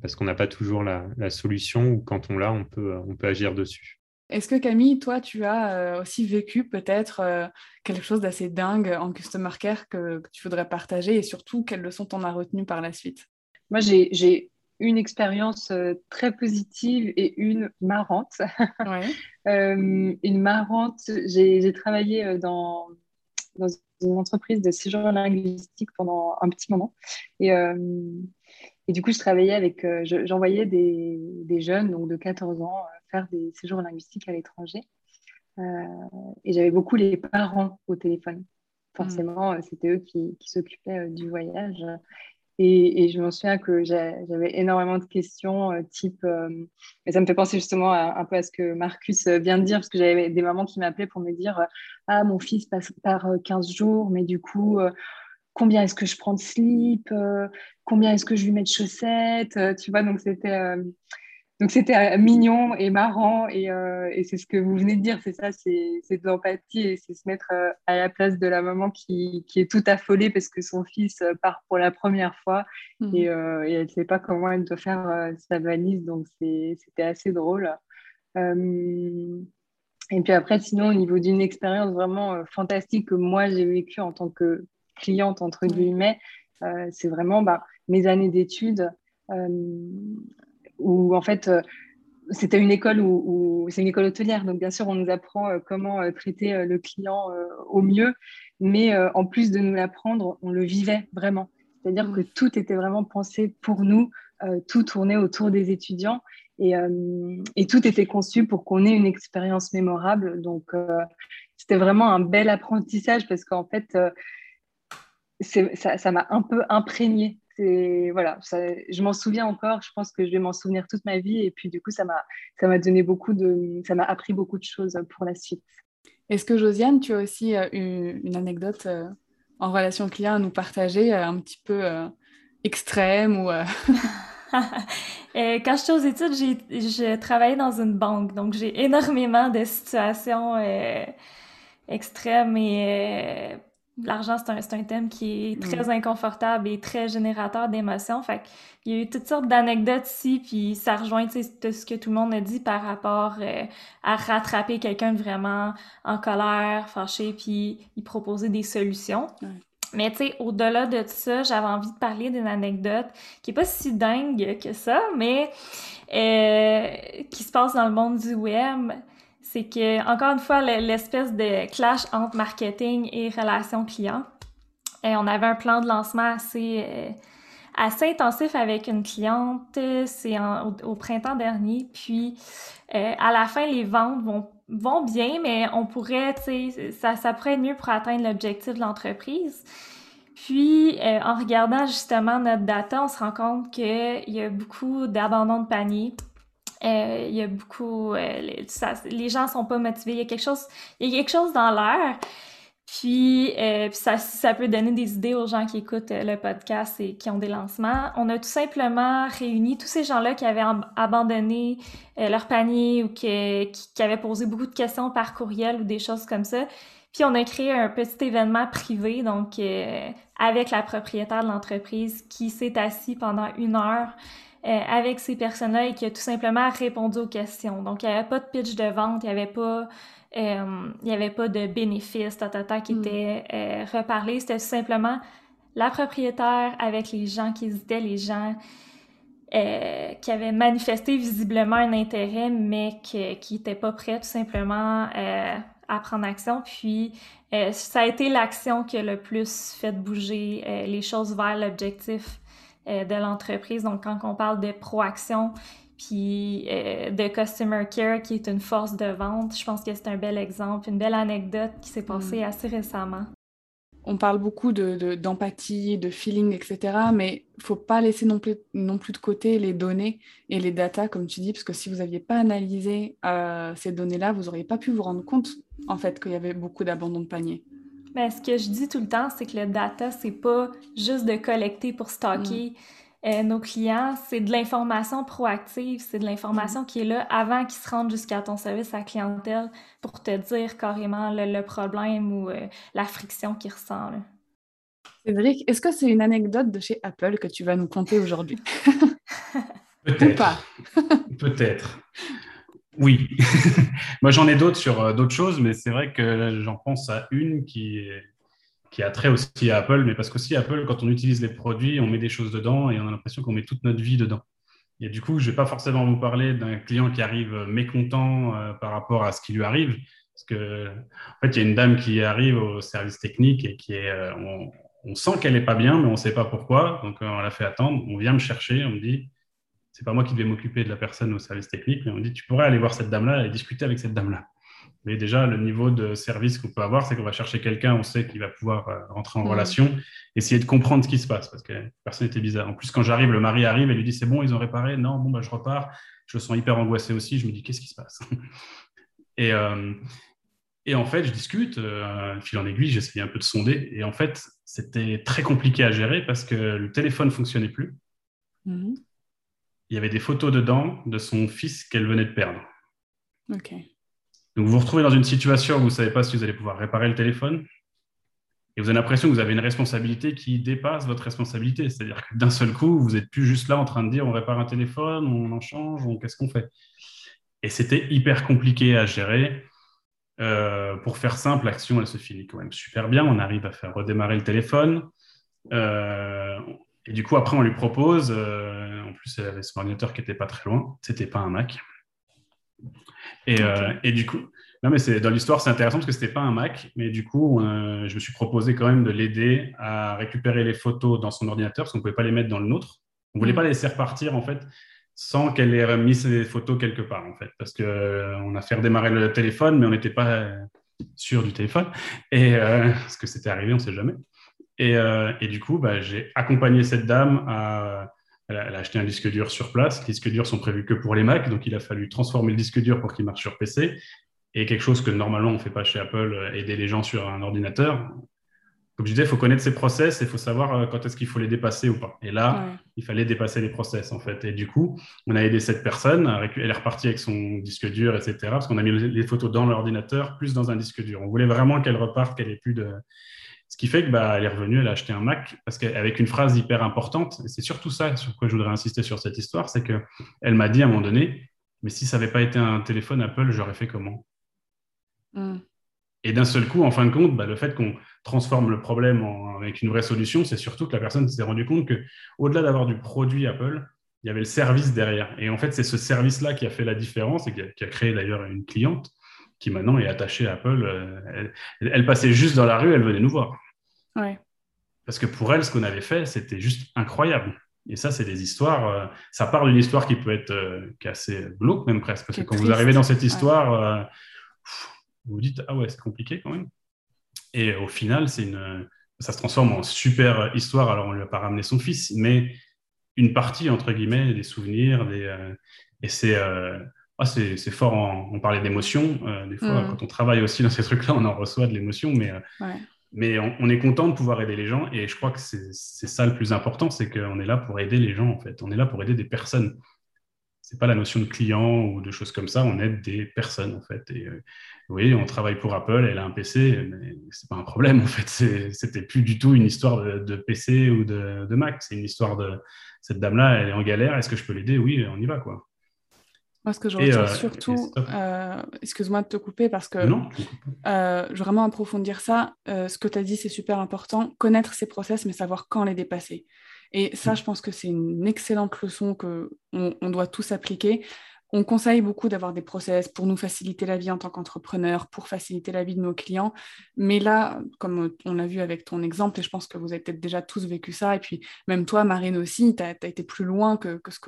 parce qu'on n'a pas toujours la, la, solution ou quand on l'a, on peut, on peut agir dessus. Est-ce que Camille, toi, tu as euh, aussi vécu peut-être euh, quelque chose d'assez dingue en Customer Care que, tu voudrais partager et surtout, quelles leçons t'en as retenues par la suite? Moi, j'ai une expérience euh, très positive et une marrante. une marrante, j'ai travaillé dans, dans, une entreprise de séjour linguistique pendant un petit moment. Et, et du coup, je travaillais avec, j'envoyais des, des, jeunes donc de 14 ans des séjours linguistiques à l'étranger. Euh, et j'avais beaucoup les parents au téléphone. Forcément, c'était eux qui, s'occupaient euh, du voyage. Et, je me souviens que j'avais énormément de questions, euh, type. et ça me fait penser justement un peu à ce que Marcus vient de dire, parce que j'avais des mamans qui m'appelaient pour me dire Ah, mon fils passe par 15 jours, mais du coup, combien est-ce que je prends de slip Combien est-ce que je lui mets de chaussettes Tu vois, donc c'était donc c'était euh, mignon et marrant euh, et, c'est ce que vous venez de dire, c'est ça, c'est de l'empathie et c'est se mettre euh, à la place de la maman qui, est tout affolée parce que son fils part pour la première fois mmh. et, elle ne sait pas comment elle doit faire sa valise, donc c'était assez drôle. et puis après, sinon, au niveau d'une expérience vraiment fantastique que moi j'ai vécue en tant que cliente, entre guillemets, c'est vraiment bah, mes années d'études où en fait, euh, c'était une école où, c'est une école hôtelière, donc bien sûr, on nous apprend euh, comment euh, traiter le client au mieux, mais en plus de nous l'apprendre, on le vivait vraiment. C'est-à-dire que tout était vraiment pensé pour nous, tout tournait autour des étudiants et, et tout était conçu pour qu'on ait une expérience mémorable. Donc, c'était vraiment un bel apprentissage parce qu'en fait, ça m'a un peu imprégné voilà, je m'en souviens encore. Je pense que je vais m'en souvenir toute ma vie. Et puis du coup, ça m'a, ça m'a donné beaucoup de, ça m'a appris beaucoup de choses pour la suite. Est-ce que Josiane, tu as aussi euh, une anecdote euh, en relation client à nous partager, euh, un petit peu extrême ou Quand j'étais aux études, j'ai, j'ai travaillé dans une banque, donc j'ai énormément de situations extrêmes et L'argent, c'est un, un, thème qui est très inconfortable et très générateur d'émotions. Fait il y a eu toutes sortes d'anecdotes ici, puis ça rejoint ce que tout le monde a dit par rapport euh, à rattraper quelqu'un vraiment en colère, fâché, puis y proposer des solutions. Mais tu sais, au-delà de tout ça, j'avais envie de parler d'une anecdote qui est pas si dingue que ça, mais euh, qui se passe dans le monde du web c'est que, encore une fois, l'espèce de clash entre marketing et relations clients. Et on avait un plan de lancement assez, euh, assez intensif avec une cliente, c'est au, printemps dernier, puis à la fin, les ventes vont, vont bien, mais on pourrait, ça, ça pourrait être mieux pour atteindre l'objectif de l'entreprise. Puis, en regardant justement notre data, on se rend compte qu'il y a beaucoup d'abandon de panier. Euh, il y a beaucoup, euh, les, ça, les gens sont pas motivés. Il y a quelque chose, il y a quelque chose dans l'air. Puis, euh, puis ça, ça peut donner des idées aux gens qui écoutent le podcast et qui ont des lancements. On a tout simplement réuni tous ces gens-là qui avaient abandonné leur panier ou qui, qui, avaient posé beaucoup de questions par courriel ou des choses comme ça. Puis on a créé un petit événement privé, donc avec la propriétaire de l'entreprise qui s'est assis pendant une heure euh, avec ces personnes-là et qui a tout simplement répondu aux questions. Donc, il n'y avait pas de pitch de vente, il n'y avait pas... Euh, il avait pas de bénéfices tata, qui mm. étaient euh, reparlés. C'était tout simplement la propriétaire avec les gens qui hésitaient, les gens qui avaient manifesté visiblement un intérêt, mais qui n'étaient pas prêts tout simplement à prendre action. Puis, ça a été l'action qui a le plus fait bouger les choses vers l'objectif euh, de l'entreprise. Donc, quand on parle de proaction, puis euh, de customer care qui est une force de vente, je pense que c'est un bel exemple, une belle anecdote qui s'est passée mm. assez récemment. On parle beaucoup d'empathie, de, de, feeling, etc. Mais il ne faut pas laisser non plus, non plus de côté les données et les datas, comme tu dis, parce que si vous n'aviez pas analysé euh, ces données-là, vous n'auriez pas pu vous rendre compte, en fait, qu'il y avait beaucoup d'abandon de panier. Mais ce que je dis tout le temps, c'est que le data, c'est pas juste de collecter pour stocker mm. euh, nos clients, c'est de l'information proactive, c'est de l'information mm. qui est là avant qu'ils se rendent jusqu'à ton service à clientèle pour te dire carrément le, problème ou euh, la friction qu'ils ressentent. Cédric, est-ce que c'est une anecdote de chez Apple que tu vas nous conter aujourd'hui? Peut-être. Peut-être. Oui, moi j'en ai d'autres sur euh, d'autres choses, mais c'est vrai que j'en pense à une qui, qui a trait aussi à Apple, mais parce qu'aussi Apple, quand on utilise les produits, on met des choses dedans et on a l'impression qu'on met toute notre vie dedans. Et du coup, je ne vais pas forcément vous parler d'un client qui arrive mécontent euh, par rapport à ce qui lui arrive, parce que en fait, il y a une dame qui arrive au service technique et qui est, euh, on, on sent qu'elle n'est pas bien, mais on ne sait pas pourquoi, donc on la fait attendre. On vient me chercher, on me dit c'est pas moi qui vais m'occuper de la personne au service technique, mais on me dit tu pourrais aller voir cette dame-là et discuter avec cette dame-là. Mais déjà, le niveau de service qu'on peut avoir, c'est qu'on va chercher quelqu'un, on sait qu'il va pouvoir euh, rentrer en mm. relation, essayer de comprendre ce qui se passe, parce que la personne était bizarre. En plus, quand j'arrive, le mari arrive et lui dit c'est bon, ils ont réparé? Non, bon, bah, je repars. Je me sens hyper angoissé aussi. Je me dis qu'est-ce qui se passe? Et, euh, et en fait, je discute, euh, fil en aiguille, j'essayais un peu de sonder. Et en fait, c'était très compliqué à gérer parce que le téléphone ne fonctionnait plus. Mm il y avait des photos dedans de son fils qu'elle venait de perdre. Ok. Donc vous vous retrouvez dans une situation où vous ne savez pas si vous allez pouvoir réparer le téléphone et vous avez l'impression que vous avez une responsabilité qui dépasse votre responsabilité. C'est-à-dire que d'un seul coup, vous n'êtes plus juste là en train de dire on répare un téléphone, on en change, on... qu'est-ce qu'on fait? Et c'était hyper compliqué à gérer. Euh, pour faire simple, l'action, elle se finit quand même super bien. On arrive à faire redémarrer le téléphone. Euh, et du coup, après, on lui propose, euh, plus, elle avait son ordinateur qui n'était pas très loin, c'était pas un Mac. Et, euh, et du coup, non, mais c'est, dans l'histoire, c'est intéressant parce que c'était pas un Mac, mais du coup, euh, je me suis proposé quand même de l'aider à récupérer les photos dans son ordinateur parce qu'on ne pouvait pas les mettre dans le nôtre. On ne voulait mm. pas les laisser repartir, en fait, sans qu'elle ait remis ses photos quelque part, en fait, parce qu'on a fait redémarrer le téléphone, mais on n'était pas sûr du téléphone, et parce que c'était arrivé, on ne sait jamais. Euh, et, du coup, bah, j'ai accompagné cette dame à. Elle a, acheté un disque dur sur place. Les disques durs sont prévus que pour les Mac, donc il a fallu transformer le disque dur pour qu'il marche sur PC. Et quelque chose que normalement on ne fait pas chez Apple, euh, aider les gens sur un ordinateur. Comme je disais, il faut connaître ses process et il faut savoir euh, quand est-ce qu'il faut les dépasser ou pas. Et là, il fallait dépasser les process en fait. Et du coup, on a aidé cette personne. Elle est repartie avec son disque dur, etc. Parce qu'on a mis les photos dans l'ordinateur plus dans un disque dur. On voulait vraiment qu'elle reparte, qu'elle ait plus de, ce qui fait qu'elle bah, est revenue, elle a acheté un Mac, parce qu'avec une phrase hyper importante, et c'est surtout ça sur quoi je voudrais insister sur cette histoire, c'est qu'elle m'a dit à un moment donné, mais si ça n'avait pas été un téléphone Apple, j'aurais fait comment? Mm. Et d'un seul coup, en fin de compte, bah, le fait qu'on transforme le problème avec une vraie solution, c'est surtout que la personne s'est rendue compte qu'au-delà d'avoir du produit Apple, il y avait le service derrière. Et en fait, c'est ce service-là qui a fait la différence et qui a créé d'ailleurs une cliente qui maintenant est attachée à Apple. Euh, elle, passait juste dans la rue, elle venait nous voir. Ouais. Parce que pour elle, ce qu'on avait fait, c'était juste incroyable. Et ça, c'est des histoires. ça part d'une histoire qui peut être qui est assez glauque, même presque. Parce que quand vous arrivez dans cette histoire, vous vous dites Ah ouais, c'est compliqué quand même. Et au final, c'est une, ça se transforme en super histoire. Alors, on ne lui a pas ramené son fils, mais une partie, entre guillemets, des souvenirs. Des, euh, et c'est euh, ah, c'est fort. on parlait d'émotion. Euh, des fois, mm. quand on travaille aussi dans ces trucs-là, on en reçoit de l'émotion. Mais, mais on, est content de pouvoir aider les gens. Et je crois que c'est ça le plus important c'est qu'on est là pour aider les gens, en fait. On est là pour aider des personnes c'est pas la notion de client ou de choses comme ça, on aide des personnes en fait. Et euh, oui, on travaille pour Apple, elle a un PC, mais c'est pas un problème en fait. C'était plus du tout une histoire de, PC ou de, Mac, c'est une histoire de cette dame-là, elle est en galère, est-ce que je peux l'aider? Oui, on y va quoi. Moi, ce que je retiens euh, surtout, euh, excuse-moi de te couper parce que non, je veux vraiment approfondir ça. ce que tu as dit, c'est super important. Connaître ses process, mais savoir quand les dépasser. Et ça, mm. je pense que c'est une excellente leçon qu'on on doit tous appliquer. On conseille beaucoup d'avoir des process pour nous faciliter la vie en tant qu'entrepreneur, pour faciliter la vie de nos clients. Mais là, comme on l'a vu avec ton exemple, et je pense que vous avez peut-être déjà tous vécu ça, et puis même toi, Marine aussi, tu as, été plus loin que, ce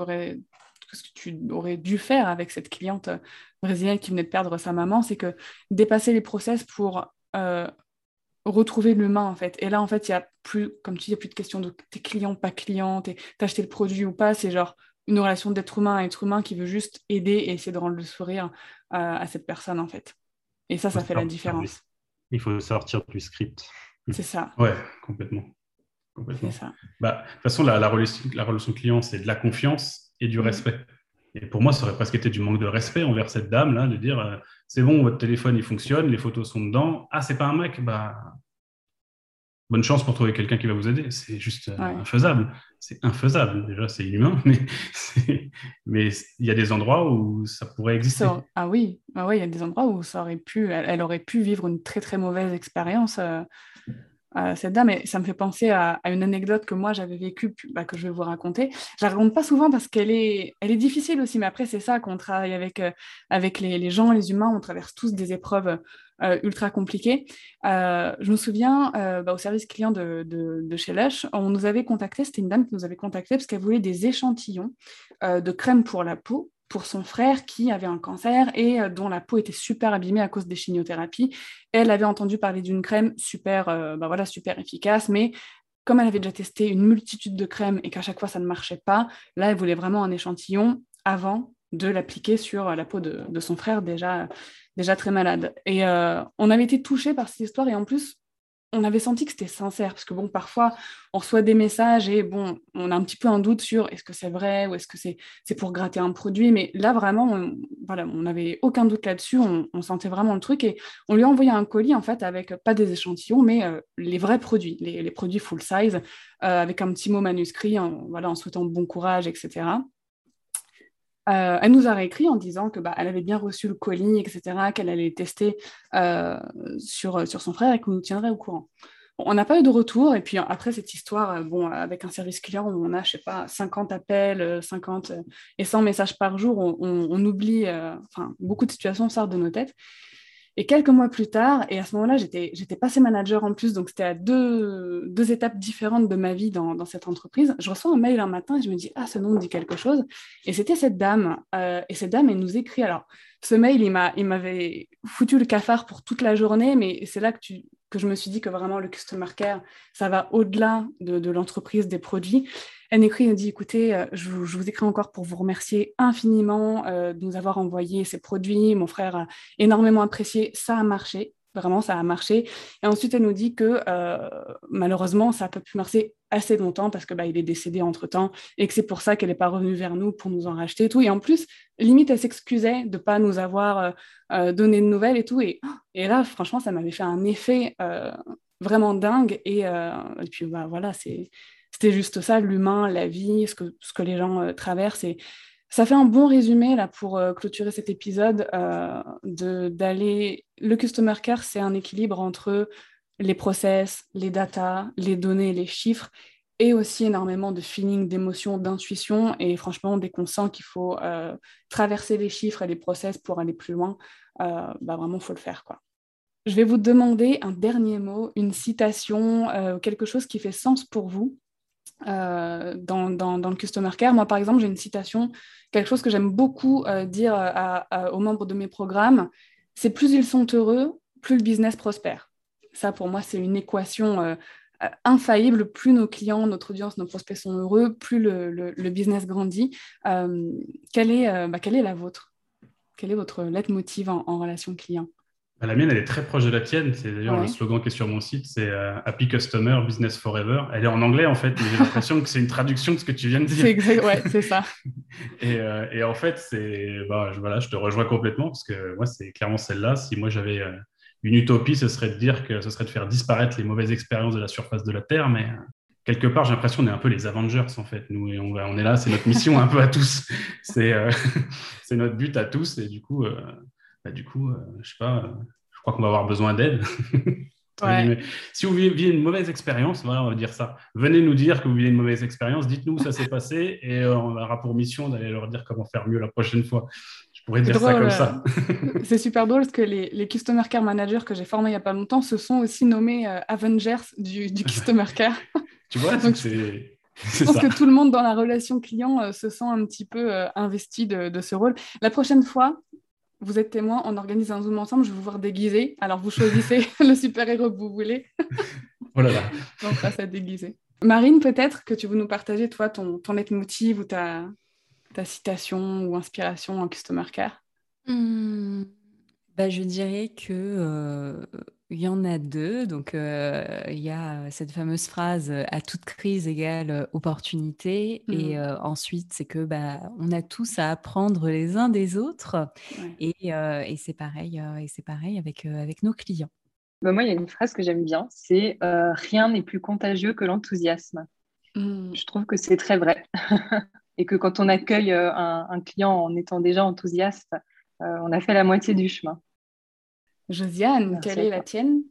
que tu aurais dû faire avec cette cliente brésilienne qui venait de perdre sa maman, c'est que dépasser les process pour euh, retrouver l'humain en fait. Et là en fait, il y a plus, comme tu dis, il n'y a plus de question de tes clients, pas clients, t'as acheté le produit ou pas, c'est genre une relation d'être humain à être humain qui veut juste aider et essayer de rendre le sourire à cette personne en fait. Et ça, ça fait la différence. Il faut sortir du script. C'est ça. Ouais, complètement. complètement. Ça. Bah, de toute façon, la, la, relation, la relation client, c'est de la confiance et du mm. respect. Et pour moi, ça aurait presque été du manque de respect envers cette dame-là, de dire euh, c'est bon, votre téléphone il fonctionne, les photos sont dedans. Ah, c'est pas un mec, bah bonne chance pour trouver quelqu'un qui va vous aider. C'est juste euh, infaisable. C'est infaisable. Déjà, c'est inhumain, mais il y a des endroits où ça pourrait exister. ah oui, ah il y a des endroits où ça aurait pu, elle, aurait pu vivre une très très mauvaise expérience. Euh, cette dame. Et ça me fait penser à, une anecdote que moi j'avais vécue, bah, que je vais vous raconter. Je la raconte pas souvent parce qu'elle est, elle est difficile aussi, mais après c'est ça qu'on travaille avec, euh, avec les, gens, les humains, on traverse tous des épreuves euh, ultra compliquées. Euh, je me souviens, bah, au service client de, de, chez Lush, on nous avait contacté, c'était une dame qui nous avait contacté parce qu'elle voulait des échantillons de crème pour la peau pour son frère qui avait un cancer et euh, dont la peau était super abîmée à cause des chimiothérapies. Elle avait entendu parler d'une crème super, euh, bah voilà, super efficace, mais comme elle avait déjà testé une multitude de crèmes et qu'à chaque fois ça ne marchait pas, là elle voulait vraiment un échantillon avant de l'appliquer sur la peau de, son frère déjà, déjà très malade. Et euh, on avait été touchés par cette histoire et en plus on avait senti que c'était sincère, parce que bon, parfois, on reçoit des messages et bon, on a un petit peu un doute sur est-ce que c'est vrai ou est-ce que c'est pour gratter un produit, mais là, vraiment, on, n'avait aucun doute là-dessus, on, sentait vraiment le truc et on lui a envoyé un colis, en fait, avec pas des échantillons, mais euh, les vrais produits, les, produits full size, euh, avec un petit mot manuscrit, en, voilà, en souhaitant bon courage, etc. Euh, elle nous a réécrit en disant que bah, elle avait bien reçu le colis, etc., qu'elle allait tester euh, sur, sur son frère et qu'on nous tiendrait au courant. on n'a pas eu de retour, et puis après cette histoire, euh, bon, avec un service client où on a, je sais pas, 50 appels, 50 et 100 messages par jour, on, oublie, beaucoup de situations sortent de nos têtes. Et quelques mois plus tard, et à ce moment-là, j'étais, passé manager en plus, donc c'était à deux, étapes différentes de ma vie dans, dans, cette entreprise. Je reçois un mail un matin et je me dis, ah, ce nom me dit quelque chose. Et c'était cette dame. Euh, et cette dame, elle nous écrit. Alors, ce mail, il, m'a, il m'avait foutu le cafard pour toute la journée, mais c'est là que, je me suis dit que vraiment le customer care, ça va au-delà de, de l'entreprise, des produits. Elle écrit, elle dit, écoutez, euh, je vous, écris encore pour vous remercier infiniment euh, de nous avoir envoyé ces produits. Mon frère a énormément apprécié, ça a marché. Vraiment, ça a marché. Et ensuite, elle nous dit que euh, malheureusement, ça n'a pas pu marcher assez longtemps parce que bah, il est décédé entre temps et que c'est pour ça qu'elle n'est pas revenue vers nous pour nous en racheter et tout. Et en plus, limite, elle s'excusait de ne pas nous avoir donné de nouvelles et tout. Et, et là, franchement, ça m'avait fait un effet vraiment dingue. Et, puis, bah, voilà, c'est c'était juste ça, l'humain, la vie, ce que, ce que les gens euh, traversent. Ça fait un bon résumé là pour euh, clôturer cet épisode euh. Le customer care, c'est un équilibre entre les process, les data, les données, les chiffres, et aussi énormément de feeling, d'émotion, d'intuition. Et franchement, dès qu'on sent qu'il faut traverser les chiffres et les process pour aller plus loin, bah vraiment, faut le faire. Je vais vous demander un dernier mot, une citation, quelque chose qui fait sens pour vous dans, dans, le Customer Care. Moi, par exemple, j'ai une citation, quelque chose que j'aime beaucoup dire aux membres de mes programmes, c'est plus ils sont heureux, plus le business prospère. Ça, pour moi, c'est une équation infaillible. Plus nos clients, notre audience, nos prospects sont heureux, plus le, business grandit. quelle, est, bah, quelle est la vôtre? Quel est votre leitmotiv en, en relation client? La mienne, elle est très proche de la tienne. C'est d'ailleurs le slogan qui est sur mon site, c'est euh, Happy Customer, Business Forever. Elle est en anglais en fait, mais j'ai l'impression que c'est une traduction de ce que tu viens de dire. C'est exact, ouais, c'est ça. et, euh, et, en fait, c'est, bah, je, voilà, je te rejoins complètement parce que moi, c'est clairement celle-là. Si moi j'avais euh, une utopie, ce serait de dire que ce serait de faire disparaître les mauvaises expériences de la surface de la Terre, mais quelque part, j'ai l'impression qu'on est un peu les Avengers en fait. Nous, on, on est là, c'est notre mission un peu à tous. C'est, c'est notre but à tous, et du coup. Bah, du coup, je sais pas, crois qu'on va avoir besoin d'aide. Si vous vivez une mauvaise expérience, voilà, on va dire ça. Venez nous dire que vous vivez une mauvaise expérience, dites-nous où ça s'est passé et euh, on aura pour mission d'aller leur dire comment faire mieux la prochaine fois. Je pourrais dire ça comme ça. Euh, c'est super drôle parce que les, Customer Care Managers que j'ai formés il n'y a pas longtemps se sont aussi nommés euh, Avengers du, Customer Care. tu vois, c'est. Je pense que tout le monde dans la relation client se sent un petit peu investi de, de, ce rôle. La prochaine fois, vous êtes témoin, on organise un Zoom ensemble, je vais vous voir déguisé. Alors vous choisissez le super-héros que vous voulez. oh là là. on fera ça déguisé. Marine, peut-être que tu veux nous partager, toi, ton, ton leitmotiv ou ta, ta citation ou inspiration en Customer Care? Hmm. bah, Je dirais que euh, il y en a deux. Donc, euh, il y a cette fameuse phrase à toute crise égale opportunité. Et mmh. ensuite, c'est que bah, on a tous à apprendre les uns des autres. Et, c'est pareil, et c'est pareil avec, avec nos clients. Bah, moi, il y a une phrase que j'aime bien c'est Rien n'est plus contagieux que l'enthousiasme. Mmh. Je trouve que c'est très vrai. et que quand on accueille un, un, client en étant déjà enthousiaste, on a fait la moitié du chemin. Josiane, quelle est la tienne?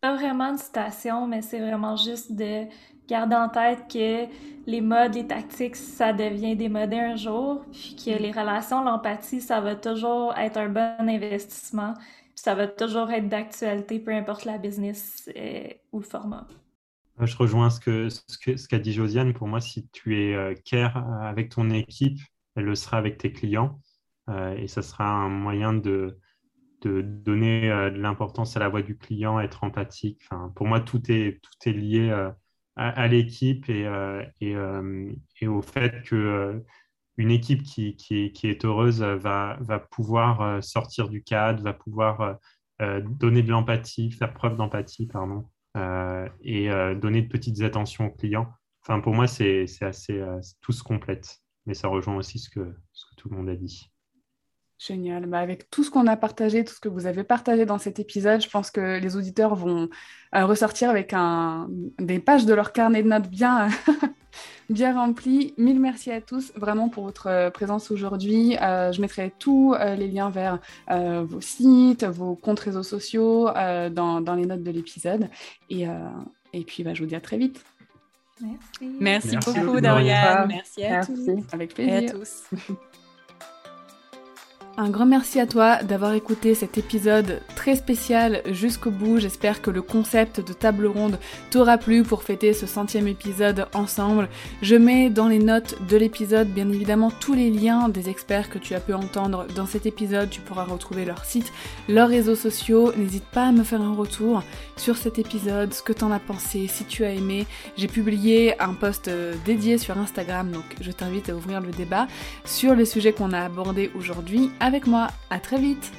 Pas vraiment de citation, mais c'est vraiment juste de garder en tête que les modes, les tactiques, ça devient des modes un jour, puis que les relations, l'empathie, ça va toujours être un bon investissement, puis ça va toujours être d'actualité, peu importe la business euh, ou le format. Je rejoins ce qu'a ce ce qu'a dit Josiane. Pour moi, si tu es euh, care avec ton équipe, elle le sera avec tes clients. Euh, et ça sera un moyen de, de donner euh, de l'importance à la voix du client, être empathique. Enfin, pour moi, tout est, tout est lié euh, à, l'équipe et, euh, et, et, au fait que une équipe qui, qui, qui, est heureuse va, va pouvoir sortir du cadre, va pouvoir donner de l'empathie, faire preuve d'empathie, pardon, et donner de petites attentions aux clients. Enfin, pour moi, c'est assez, tout se complète, mais ça rejoint aussi ce que, ce que tout le monde a dit. Génial. Bah, avec tout ce qu'on a partagé, tout ce que vous avez partagé dans cet épisode, je pense que les auditeurs vont euh, ressortir avec un, des pages de leur carnet de notes bien, bien remplies. Mille merci à tous vraiment pour votre euh, présence aujourd'hui. Euh, je mettrai tous les liens vers vos sites, vos comptes réseaux sociaux dans, dans, les notes de l'épisode. Et, et puis, bah, je vous dis à très vite. Merci. Merci, beaucoup, Dorian. Merci à tous. Avec plaisir. Et à tous. Un grand merci à toi d'avoir écouté cet épisode très spécial jusqu'au bout. J'espère que le concept de table ronde t'aura plu pour fêter ce centième épisode ensemble. Je mets dans les notes de l'épisode bien évidemment tous les liens des experts que tu as pu entendre dans cet épisode. Tu pourras retrouver leur site, leurs réseaux sociaux. N'hésite pas à me faire un retour sur cet épisode, ce que t'en as pensé, si tu as aimé. J'ai publié un post euh, dédié sur Instagram, donc je t'invite à ouvrir le débat sur les sujets qu'on a abordés aujourd'hui avec moi. À très vite